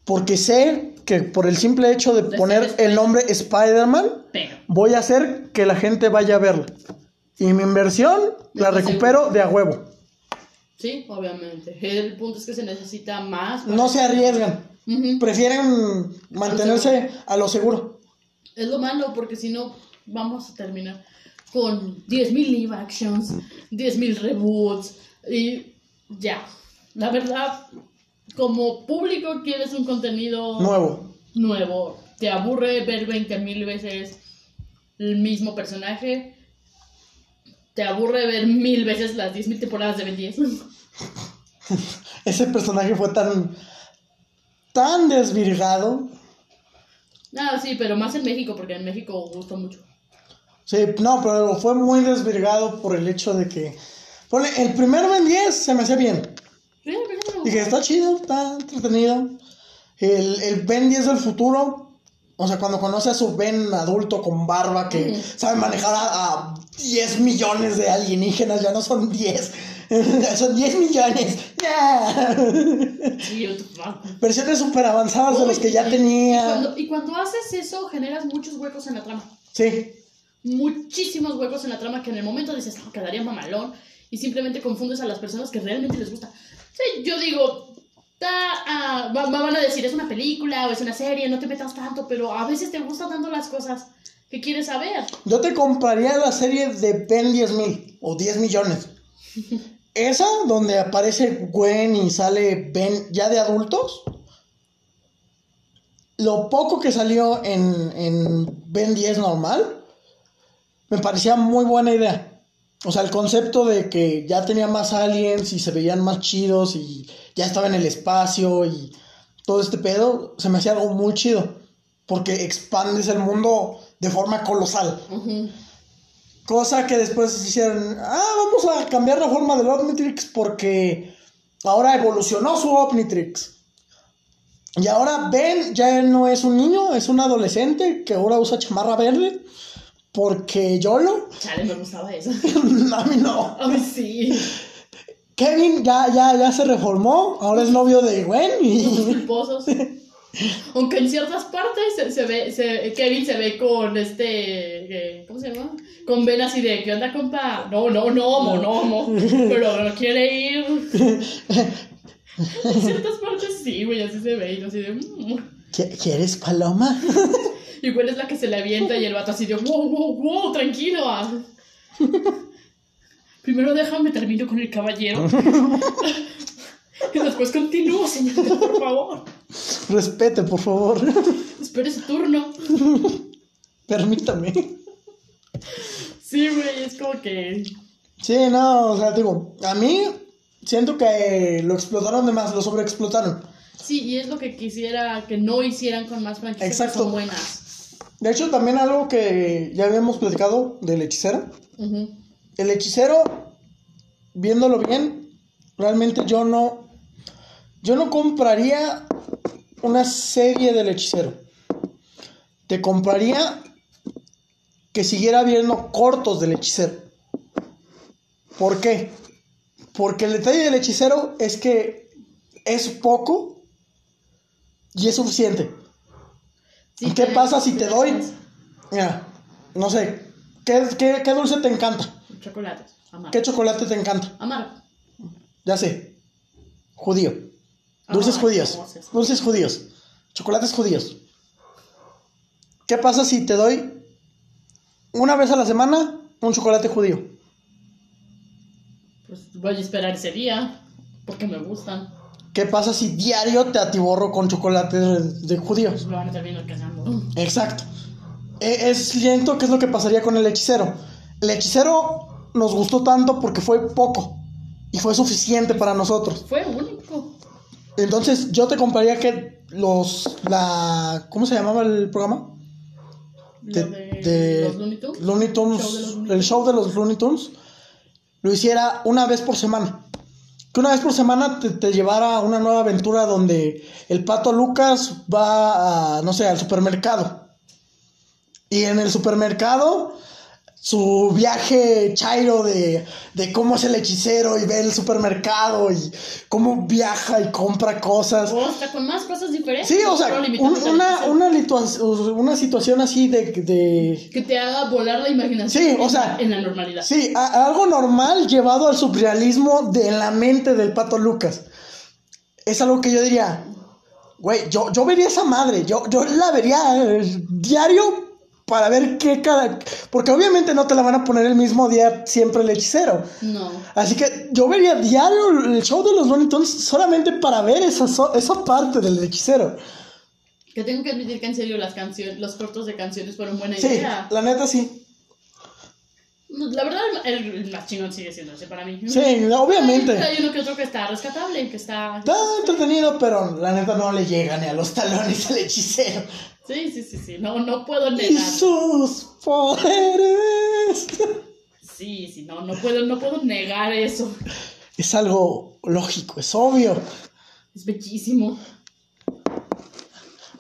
porque sé que por el simple hecho de De poner el nombre Spider-Man, voy a hacer que la gente vaya a verla. Y mi inversión la recupero de a huevo. sí obviamente el punto es que se necesita más para- No se arriesgan. Prefieren mantenerse a lo seguro. Es lo malo, porque si no, vamos a terminar con 10.000 live actions, 10.000 reboots y ya. La verdad, como público quieres un contenido Nuevo. nuevo. Te aburre ver 20.000 veces el mismo personaje. Te aburre ver mil veces las 10.000 temporadas de Ben 10. Ese personaje fue tan. tan desvirgado. Ah, sí, pero más en México, porque en México gusta mucho. Sí, no, pero fue muy desvirgado por el hecho de que. El primer Ben 10 se me hacía bien. Dije, está chido, está entretenido. El, el Ben 10 del futuro, o sea, cuando conoce a su Ben adulto con barba que sabe manejar a, a 10 millones de alienígenas, ya no son 10, son 10 millones. ¡Ya! Sí. Versiones súper avanzadas de los que ya tenía. Y cuando, y cuando haces eso, generas muchos huecos en la trama. Sí, Muchísimos huecos en la trama que en el momento dices, no, quedaría mamalón. Y simplemente confundes a las personas que realmente les gusta. Sí, yo digo, ah, va- va- van a decir, es una película o es una serie, no te metas tanto, pero a veces te gustan tanto las cosas que quieres saber. yo te compraría la serie de Ben 10 mil o 10 millones. Esa donde aparece Gwen y sale Ben ya de adultos. Lo poco que salió en, en Ben 10 normal me parecía muy buena idea. O sea, el concepto de que ya tenía más aliens y se veían más chidos y ya estaba en el espacio y todo este pedo, se me hacía algo muy chido. Porque expandes el mundo de forma colosal. Cosa que después hicieron, ah, vamos a cambiar la forma del Omnitrix porque ahora evolucionó su Omnitrix. Y ahora Ben ya no es un niño, es un adolescente que ahora usa chamarra verde. Porque YOLO, Chale, me gustaba eso. a mí no. Ay, sí. Kevin ya, ya, ya se reformó, ahora es novio de Gwen y... Aunque en ciertas partes se, se ve, se- Kevin se ve con este, eh, ¿cómo se llama? Con Ben así de, ¿qué onda, compa? No, no, no, mo, no, mo. Pero no quiere ir. En ciertas partes sí, güey, así se ve. Y así de, mm. ¿Qui- ¿Quieres paloma? Y Gwen es la que se le avienta y el vato así de, wow, wow, wow, tranquilo. ah". Primero déjame termino con el caballero. y después continúo, señorita, por favor. Respete, por favor. Espere su turno. Permítame. Sí, güey, es como que. Sí, no, o sea, digo, a mí siento que lo explotaron de más, lo sobreexplotaron. Sí, y es lo que quisiera que no hicieran con más franquicias que Exacto. son buenas. De hecho, también algo que ya habíamos platicado del hechicero. El hechicero, viéndolo bien, realmente yo no. Yo no compraría una serie del hechicero. Te compraría que siguiera viendo cortos del hechicero. ¿Por qué? Porque el detalle del hechicero es que es poco y es suficiente. Sí, ¿Qué pasa si te doy? Mira, no sé, ¿qué, qué, qué dulce te encanta? Chocolates. Amargo. ¿Qué chocolate te encanta? Amargo. Ya sé. Judío. Dulces judíos. Dulces judíos. Chocolates judíos. ¿Qué pasa si te doy una vez a la semana un chocolate judío? Pues voy a esperar ese día. Porque me gustan. ¿Qué pasa si diario te atiborro con chocolate de, Pues judíos? lo van a terminar cazando. Exacto. E- Es siento que es lo que pasaría con el hechicero. El hechicero nos gustó tanto porque fue poco y fue suficiente para nosotros. Fue único. Entonces, yo te compraría que los. La, ¿Cómo se llamaba el programa? Lo De- de, de los Looney Tunes. Looney Tunes, Show de los Looney el show de los Looney Tunes, lo hiciera una vez por semana. Que una vez por semana te, te llevara a una nueva aventura donde el pato Lucas va a, no sé, al supermercado. Y en el supermercado, su viaje chairo de, de cómo es el hechicero y ve el supermercado y cómo viaja y compra cosas. O hasta con más cosas diferentes. Sí, o sea, un- una, una, una situación así de, de... Que te haga volar la imaginación. Sí, o en sea, la- En la normalidad. Sí, a- algo normal llevado al surrealismo de la mente del pato Lucas. Es algo que yo diría, güey, yo, yo vería esa madre, yo, yo la vería eh, diario para ver qué cada... Porque obviamente no te la van a poner el mismo día siempre el hechicero. No. Así que yo vería diario el show de los Looney Tunes solamente para ver esa, so- esa parte del hechicero. Que tengo que admitir que en serio las canciones, los cortos de canciones fueron buena Sí, idea. la neta sí. La verdad, el, el más chingón sigue siendo ese para mí. Sí, obviamente. hay uno que otro que está rescatable, que está... Está entretenido, pero la neta no le llega ni a los talones al hechicero. Sí, sí, sí, sí. No, no puedo Y negar. sus poderes. Sí, sí, no, no puedo, no puedo negar eso. Es algo lógico, es obvio. Es bellísimo.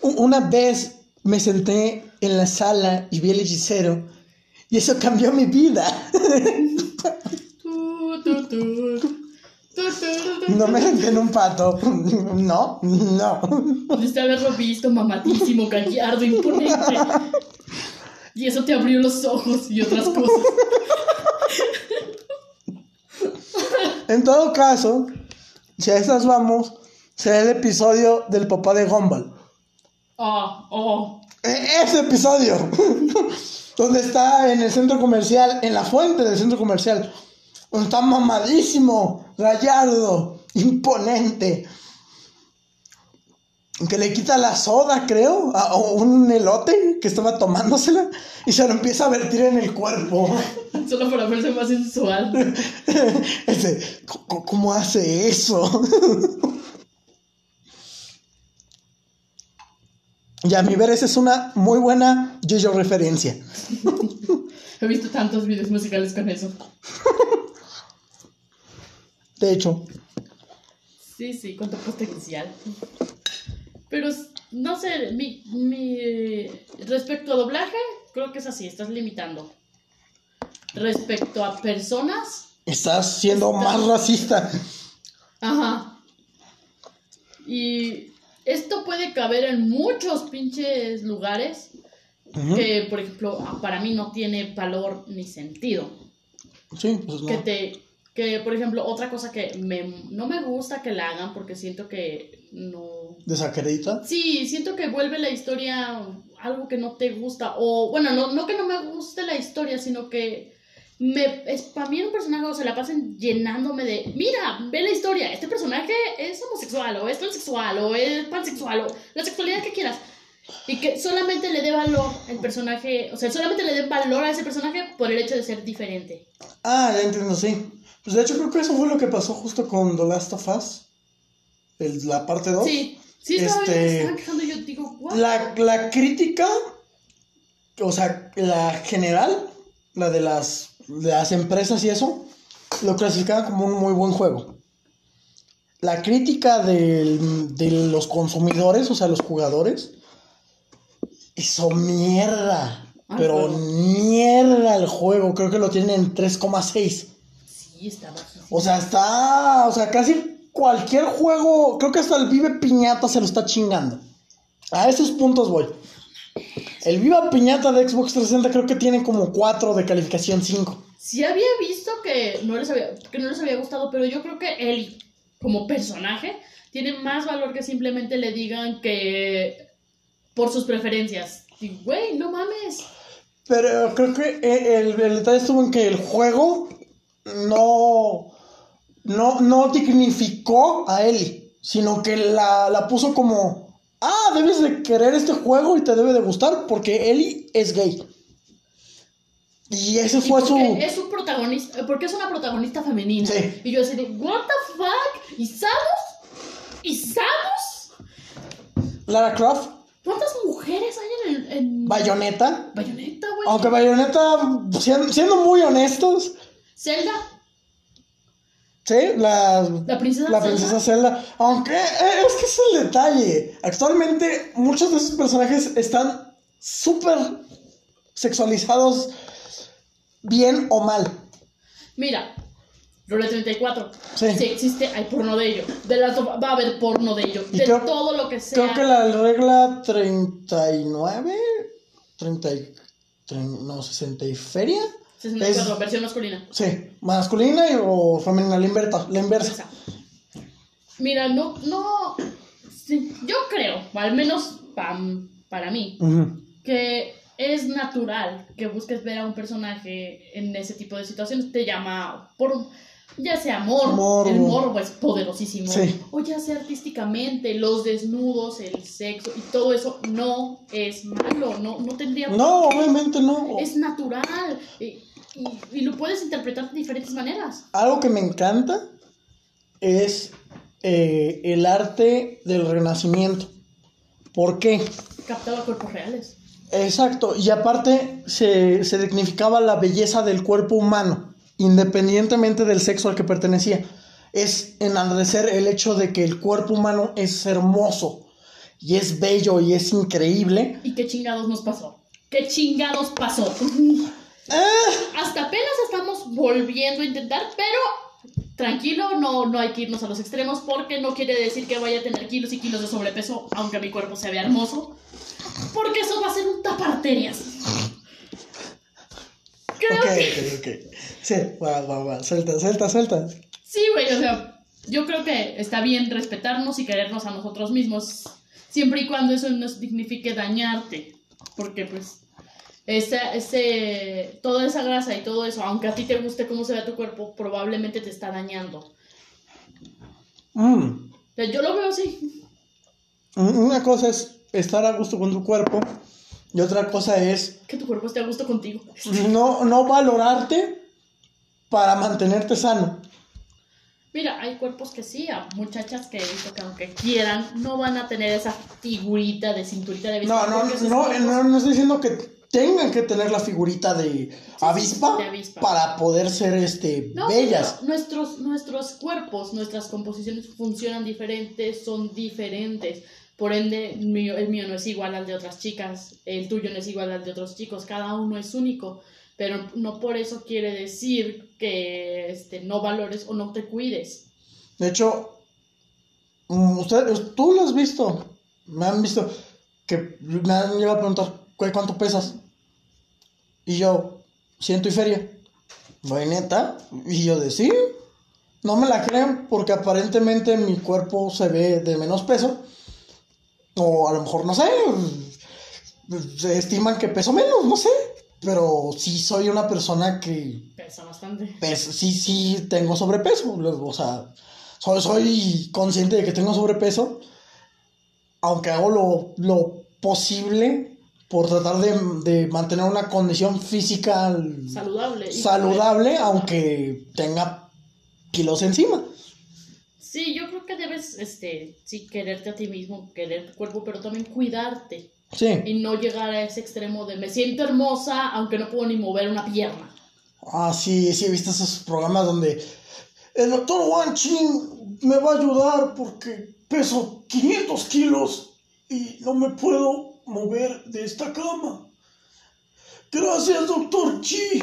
Una vez me senté en la sala y vi el hechicero y eso cambió mi vida. No me senté en un pato. No, no. Pudiste haberlo visto mamadísimo, gallardo, imponente. Y eso te abrió los ojos y otras cosas. En todo caso, si a estas vamos, será el episodio del papá de Gumball. Oh, oh. E- Ese episodio, donde está en el centro comercial, en la fuente del centro comercial, donde está mamadísimo, gallardo, imponente, que le quita la soda, creo, a un elote que estaba tomándosela y se lo empieza a vertir en el cuerpo. Solo para verse más sensual. ¿cómo- ¿Cómo hace eso? Y a mi ver, esa es una muy buena yo referencia. He visto tantos videos musicales con eso. De hecho, Sí, sí, con tu potencial. Pero no sé, mi, mi respecto a doblaje, creo que es así, estás limitando. Respecto a personas, estás siendo más racista. ajá. Y esto puede caber en muchos pinches lugares que, por ejemplo, para mí no tiene valor ni sentido. Sí, pues no. que te que por ejemplo otra cosa que me, no me gusta que la hagan porque siento que no ¿Desacredita? sí siento que vuelve la historia algo que no te gusta o bueno no, no que no me guste la historia sino que me es para mí un personaje o se la pasen llenándome de mira ve la historia este personaje es homosexual o es transexual o es pansexual o la sexualidad que quieras y que solamente le dé valor el personaje o sea solamente le dé valor a ese personaje por el hecho de ser diferente Ah, ya entiendo, sí. Pues de hecho creo que eso fue lo que pasó justo con The Last of Us. El- la parte 2. Sí, sí, estaba, Este, me estaban quejando yo digo, ¿what? La, la crítica, o sea, la general, la de las, las empresas y eso, lo clasificaban como un muy buen juego. La crítica del- de los consumidores, o sea, los jugadores, hizo mierda. Ah, pero mierda el juego. Creo que lo tienen en 3,6. Sí, está bajísimo. O sea, está. O sea, casi cualquier juego. Creo que hasta el Vive Piñata se lo está chingando. A esos puntos voy. El Viva Piñata de Xbox 360 creo que tiene como 4 de calificación 5. Sí había visto que no, les había, que no les había gustado, pero yo creo que él, como personaje, tiene más valor que simplemente le digan que por sus preferencias. Y, güey, no mames. Pero creo que el, el detalle estuvo en que el juego no. No, no dignificó a Ellie, sino que la, la puso como. Ah, debes de querer este juego y te debe de gustar porque Ellie es gay. Y ese fue su. es un protagonista, porque es una protagonista femenina. Sí. Y yo así de, what the fuck? ¿Y Samus? ¿Y Samus? Lara Croft, ¿Cuántas mujeres hay en el... En... Bayonetta. Bayonetta, güey. Aunque Bayonetta, siendo, siendo muy honestos, Zelda, sí, la, la princesa la Zelda. princesa Zelda. Aunque eh, es que es el detalle. Actualmente, muchos de esos personajes están súper sexualizados, bien o mal. Mira, Rule 34. Sí. Si existe, hay porno de ello. De las va a haber porno de ello. Y de creo- todo lo que sea. Creo que la regla 39, 30, y- tre- no, 60 y feria. 64, es- versión masculina. Sí, masculina y, o femenina, la inversa. La inversa. Mira, no, no. sí, yo creo, al menos pam, para mí, que es natural que busques ver a un personaje en ese tipo de situaciones. Te llama por. Ya sea amor, Morbo. el morbo es poderosísimo, Sí. o ya sea artísticamente, los desnudos, el sexo y todo eso no es malo, no, no tendría No, obviamente no. es natural y, y- y lo puedes interpretar de diferentes maneras. Algo que me encanta es eh, el arte del renacimiento. ¿Por qué? Captaba cuerpos reales. Exacto, y aparte se, se dignificaba la belleza del cuerpo humano, independientemente del sexo al que pertenecía. es enaltecer el hecho de que el cuerpo humano es hermoso y es bello y es increíble. ¿Y qué chingados nos pasó? ¿Qué chingados pasó? Ah, Hasta apenas estamos volviendo a intentar, pero tranquilo, no, no hay que irnos a los extremos porque no quiere decir que vaya a tener kilos y kilos de sobrepeso, aunque mi cuerpo se vea hermoso. Porque eso va a ser un taparterias. Creo ok, que ok, ok. Sí, va, va, va. Suelta, suelta, suelta. sí, güey, o sea, yo creo que está bien respetarnos y querernos a nosotros mismos, siempre y cuando eso no signifique dañarte, porque pues ese, ese, toda esa grasa y todo eso, aunque a ti te guste cómo se ve tu cuerpo, probablemente te está dañando. Mm. Yo lo veo así. Una cosa es estar a gusto con tu cuerpo y otra cosa es Que tu cuerpo esté a gusto contigo. no, no valorarte para mantenerte sano. Mira, hay cuerpos que sí, a muchachas que he visto que aunque quieran, no van a tener esa figurita de cinturita de No, no, no, cuerpos- no, no estoy diciendo que tengan que tener la figurita de avispa, de avispa. para poder ser este No, bellas. nuestros, nuestros cuerpos, nuestras composiciones funcionan diferentes, son diferentes. Por ende, el mío, el mío no es igual al de otras chicas, el tuyo no es igual al de otros chicos, cada uno es único. Pero no por eso quiere decir que este, no valores o no te cuides. De hecho, mm, usted, tú lo has visto, me han visto que me han llegado a preguntar "¿Cu- cuánto pesas y yo siento y feria. Voy neta y yo de sí. No me la creen porque aparentemente mi cuerpo se ve de menos peso o a lo mejor no sé. Se estiman que peso menos, no sé. Pero sí soy una persona que Pesa bastante. sí, sí tengo sobrepeso. O sea, soy, soy consciente de que tengo sobrepeso. Aunque hago lo, lo posible por tratar de, de mantener una condición física Saludable. aunque tenga kilos encima. Sí, yo creo que debes, este, sí, quererte a ti mismo, querer tu cuerpo, pero también cuidarte. Sí. Y no llegar a ese extremo de me siento hermosa, aunque no puedo ni mover una pierna. Ah, sí, sí, he visto esos programas donde el doctor Wan Chin me va a ayudar porque peso 500 kilos y no me puedo mover de esta cama. Gracias, doctor Chi.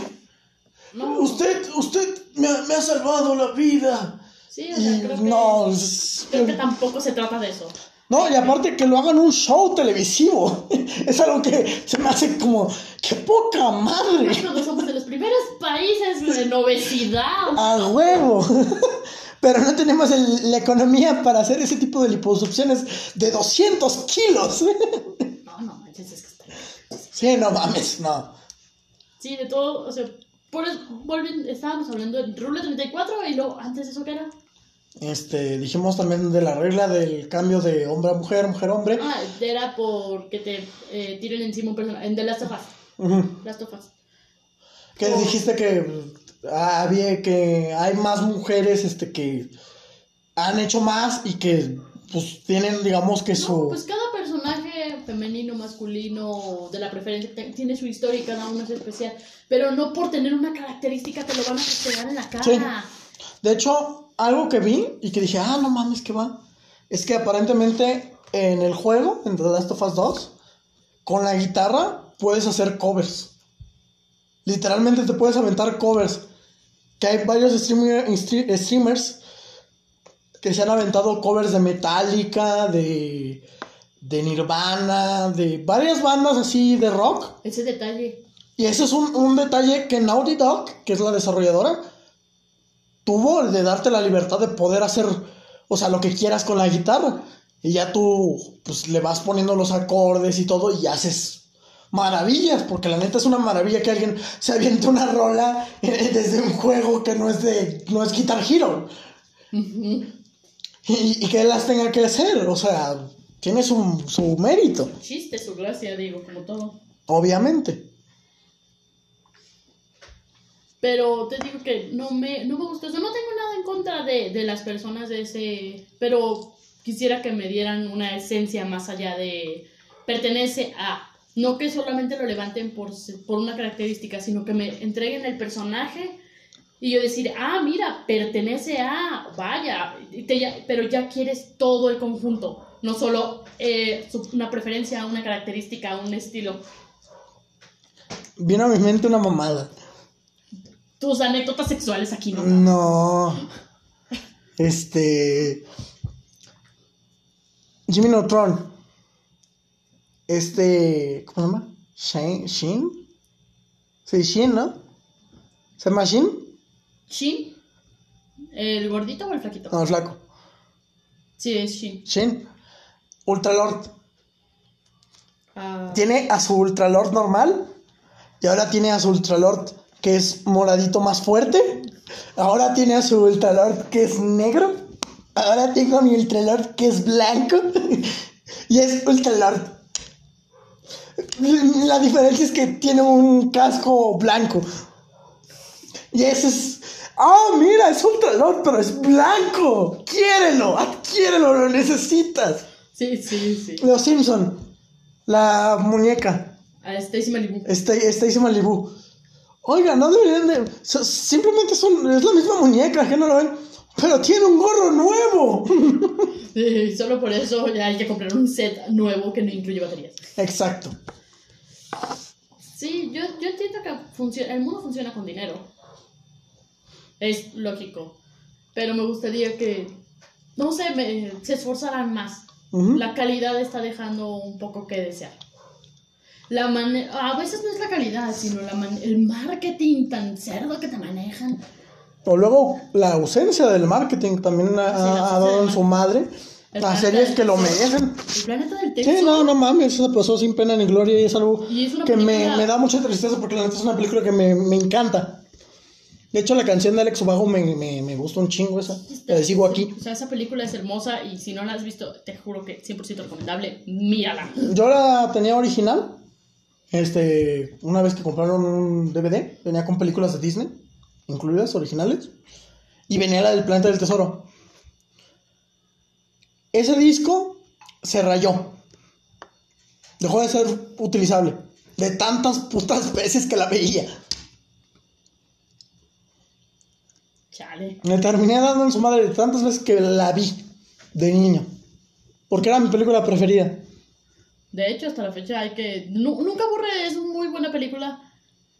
No, Usted, usted me, ha- me ha salvado la vida. sí, o sea, creo que, no, creo que tampoco se trata de eso. no, y aparte que lo hagan un show televisivo. Es algo que se me hace como, ¡qué poca madre! Nosotros somos de los primeros países en obesidad. A huevo. Pero no tenemos el- la economía para hacer ese tipo de liposucciones de 200 kilos. No, no, manches, es que está... Sí, no mames, no. Sí, de todo, o sea, por eso, volviendo, estábamos hablando de Rule 34 y luego, antes de eso, ¿qué era? Este, dijimos también de la regla del cambio de hombre a mujer, mujer a hombre. Ah, era porque te eh, tiren encima un personaje, en The Last of Us. Ujú. Last of Us. Que Oh. dijiste que ah, había que hay más mujeres este que han hecho más y que pues tienen digamos que No, su pues cada femenino, masculino, de la preferencia, tiene su historia y cada uno es especial. Pero no por tener una característica te lo van a pegar en la cara. De hecho, algo que vi y que dije, ah, no mames, que va. Es que aparentemente en el juego, en The Last of Us 2, con la guitarra puedes hacer covers. Literalmente te puedes aventar covers. Que hay varios streamer- stre- streamers que se han aventado covers de Metallica, de, de Nirvana, de varias bandas así de rock. Ese detalle. Y ese es un, un detalle que Naughty Dog, que es la desarrolladora, tuvo el de darte la libertad de poder hacer, o sea, lo que quieras con la guitarra. Y ya tú, pues, le vas poniendo los acordes y todo y haces maravillas, porque la neta es una maravilla que alguien se aviente una rola eh, desde un juego que no es de, no es Guitar Hero. Y, y que él las tenga que hacer, o sea, tiene su, su mérito, Chiste, su gracia, digo, como todo. obviamente. Pero te digo que no me, no me gustó eso. No tengo nada en contra de, de las personas de ese. Pero quisiera que me dieran una esencia más allá de. Pertenece a. No que solamente lo levanten por, por una característica, sino que me entreguen el personaje Y yo decir, ah, mira, pertenece a, vaya, te pero ya quieres todo el conjunto, no solo eh, una preferencia, una característica, un estilo. Vino a mi mente una mamada. Tus anécdotas sexuales aquí no. No. Este. Jimmy Neutron. Este. ¿Cómo se llama? Shane. Shin. Sí, Shin, ¿no? ¿Se llama Shin? ¿Shin? ¿El gordito o el flaquito? No, el flaco. Sí, es Shin. Shin. Ultralord. Ah, Tiene a su Ultralord normal. Y ahora tiene a su Ultralord que es moradito más fuerte. Ahora tiene a su Ultralord que es negro. Ahora tengo a mi Ultralord que es blanco. y es Ultralord. La diferencia es que tiene un casco blanco. Y ese es. ¡Ah, mira! Es Ultralord, pero es blanco. ¡Quiérelo! ¡Adquiérelo! ¡Lo necesitas! Sí, sí, sí. Los Simpson. La muñeca. A Stacy Malibu. Este, Stacy Malibu. Oiga, no deberían de. so- simplemente son, es la misma muñeca, que no lo ven. Pero tiene un gorro nuevo. Sí, solo por eso ya hay que comprar un set nuevo que no incluye baterías. Exacto. Sí, yo, yo entiendo que el mundo funciona con dinero. Es lógico. Pero me gustaría que, no sé, me- se esforzaran más. Ujú. La calidad está dejando un poco que desear. La a veces no es la calidad, sino la man- el marketing tan cerdo que te manejan. O luego la ausencia del marketing también ha, Sí, ha dado en su madre a series que lo merecen. El planeta del Tesoro. Sí, no, no mames, eso pasó sin pena ni gloria y es algo Y es que me, me da mucha tristeza porque la neta es una película que me, me encanta. De hecho, la canción de Alex Ubago me, me, me gusta un chingo esa. La sigo aquí. O sea, esa película es hermosa y si no la has visto, te juro que 100% recomendable. Mírala. Yo la tenía original. Este, una vez que compraron un DVD, venía con películas de Disney, incluidas, originales. Y venía la del Planeta del Tesoro. Ese disco se rayó. Dejó de ser utilizable. De tantas putas veces que la veía. Chale. Me terminé dando en su madre tantas veces que la vi de niño. Porque era mi película preferida. De hecho, hasta la fecha hay que. nu- nunca aburre, es muy buena película.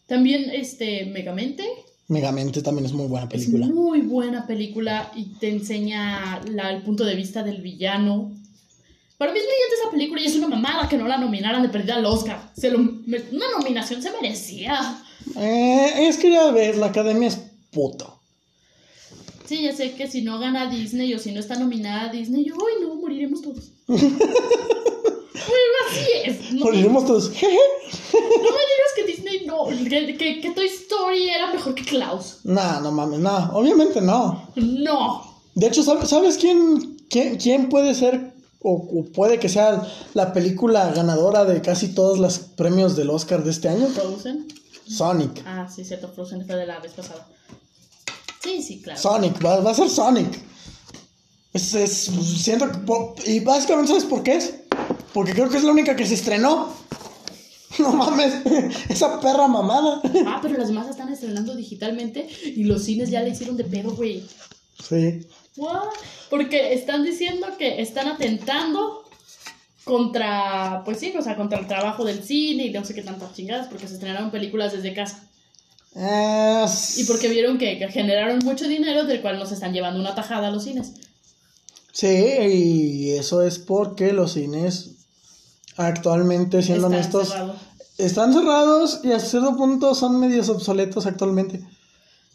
También, este, Megamente. Megamente también es muy buena Es película. muy buena película y te enseña la- el punto de vista del villano. Para mí es brillante esa película y es una mamada que no la nominaran de perdida al Oscar. Se lo, me- una nominación se merecía. Eh, es que ya ves, la academia es puto. Sí, ya sé que si no gana Disney o si no está nominada a Disney, yo, ay no, moriremos todos. Así es. No, Moriremos todos. No me digas que Disney no, que, que, que Toy Story era mejor que Klaus. No, no mames, no. Obviamente no. No. De hecho, ¿sabes, sabes quién, quién, quién puede ser o, o puede que sea la película ganadora de casi todos los premios del Oscar de este año? Frozen. Sonic. Ah, sí, cierto, Frozen fue de la vez pasada. Sí, sí, claro. Sonic, va, va a ser Sonic. Es, es- siento que po- y básicamente ¿sabes por qué es? Porque creo que es la única que se estrenó. No mames, esa perra mamada. Ah, pero las demás están estrenando digitalmente y los cines ya le hicieron de pedo, güey. Sí. What? Porque están diciendo que están atentando contra, pues sí, o sea, contra el trabajo del cine y no sé qué tantas chingadas, porque se estrenaron películas desde casa. Es- Y porque vieron que, que generaron mucho dinero, del cual nos están llevando una tajada a los cines. Sí, y eso es porque los cines actualmente, siendo Están honestos, están cerrados y a cierto punto son medios obsoletos actualmente.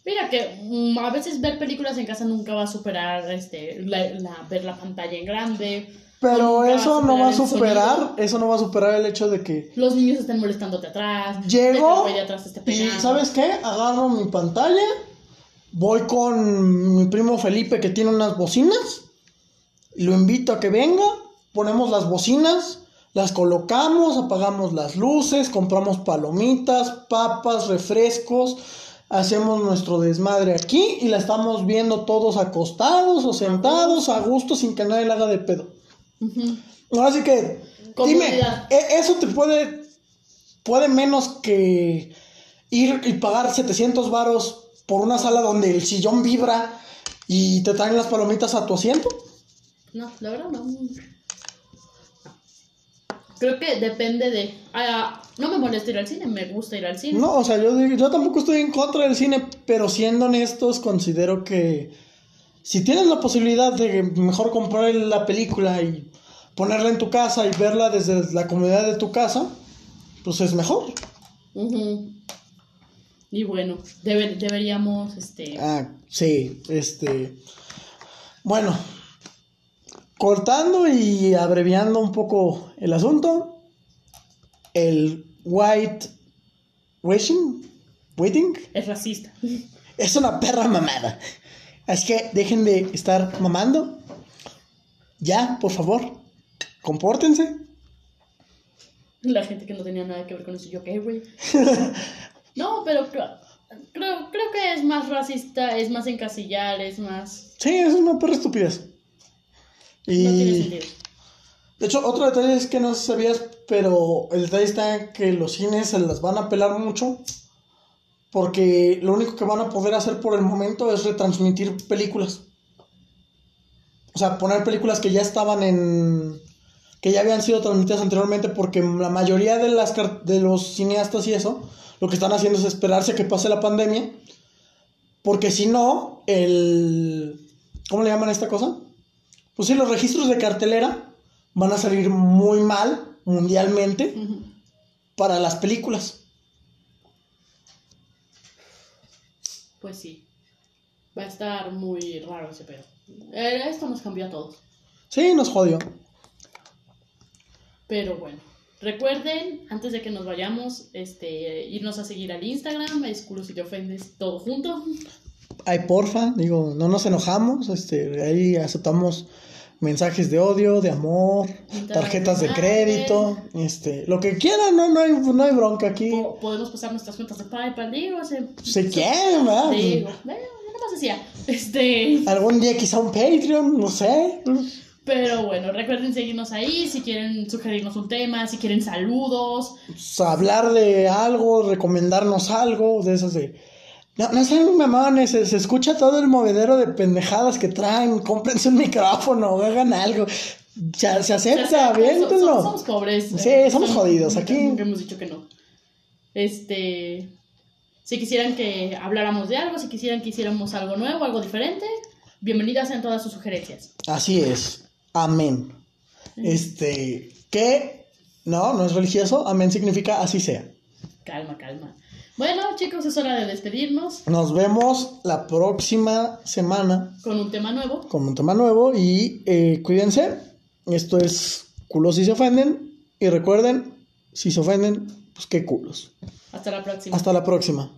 Mira que mm, a veces ver películas en casa nunca va a superar este la, la- ver la pantalla en grande. Pero eso no va a superar, sonido. eso no va a superar el hecho de que Los niños están molestándote atrás. llego de atrás y. ¿sabes qué? Agarro mi pantalla, voy con mi primo Felipe que tiene unas bocinas, lo invito a que venga, ponemos las bocinas, las colocamos, apagamos las luces, compramos palomitas, papas, refrescos, hacemos nuestro desmadre aquí y la estamos viendo todos acostados o sentados a gusto sin que nadie la haga de pedo. Ujú. Así que, dime. ¿e- ¿eso te puede, puede menos que ir y pagar 700 varos por una sala donde el sillón vibra y te traen las palomitas a tu asiento. No, la verdad no. Creo que depende de... ah, no me molesta ir al cine, me gusta ir al cine. No, o sea, yo, yo tampoco estoy en contra del cine, pero siendo honestos, considero que si tienes la posibilidad de mejor comprar la película y ponerla en tu casa y verla desde la comodidad de tu casa, pues es mejor. Y bueno, debe- deberíamos, este... Ah, sí, este. Bueno, cortando y abreviando un poco el asunto, el white washing, waiting, Es racista. es una perra mamada. Así que dejen de estar mamando. Ya, por favor, compórtense. La gente que no tenía nada que ver con eso, yo qué, güey. No, pero creo, creo, creo que es más racista, es más encasillar, es más... Sí, es una perra estupidez. Y... No tiene sentido. De hecho, otro detalle es que no sabías, pero el detalle está en que los cines se las van a pelar mucho. Porque lo único que van a poder hacer por el momento es retransmitir películas. O sea, poner películas que ya estaban en. que ya habían sido transmitidas anteriormente. Porque la mayoría de, las, de los cineastas y eso, lo que están haciendo es esperarse a que pase la pandemia. Porque si no, el. ¿Cómo le llaman a esta cosa? Pues sí, los registros de cartelera van a salir muy mal mundialmente para las películas. Pues sí. Va a estar muy raro ese pedo. Eh, esto nos cambió a todos. Sí, nos jodió. Pero bueno. Recuerden, antes de que nos vayamos, este, irnos a seguir al Instagram, es culo si te ofendes, todo junto. Ay, porfa, digo, no nos enojamos, este, ahí aceptamos mensajes de odio, de amor, tarjetas de crédito, este, lo que quieran, no, no hay, no hay bronca aquí. Po- podemos pasar nuestras cuentas de PayPal, digo, se, Si quieren, ¿verdad? digo, bueno, nomás decía, este, Algún día quizá un Patreon, no sé. pero bueno, recuerden seguirnos ahí, si quieren sugerirnos un tema, si quieren saludos, Pues, hablar de algo, recomendarnos algo, de esas de... No, no sean mamones, se, se escucha todo el movedero de pendejadas que traen, cómprense un micrófono, hagan algo. Se, se acepta, O sea, aviéntenlo. Somos, somos pobres. Sí, eh, somos jodidos, nunca- aquí. Nunca hemos dicho que no. Este. Si quisieran que habláramos de algo, si quisieran que hiciéramos algo nuevo, algo diferente, bienvenidas sean todas sus sugerencias. Así es. Amén. Este, que no, no es religioso. Amén significa así sea. Calma, calma. Bueno, chicos, es hora de despedirnos Nos vemos la próxima semana con un tema nuevo. con un tema nuevo y eh, cuídense. Esto es culos si se ofenden. Y recuerden, si se ofenden, pues qué culos. Hasta la próxima. Hasta la próxima.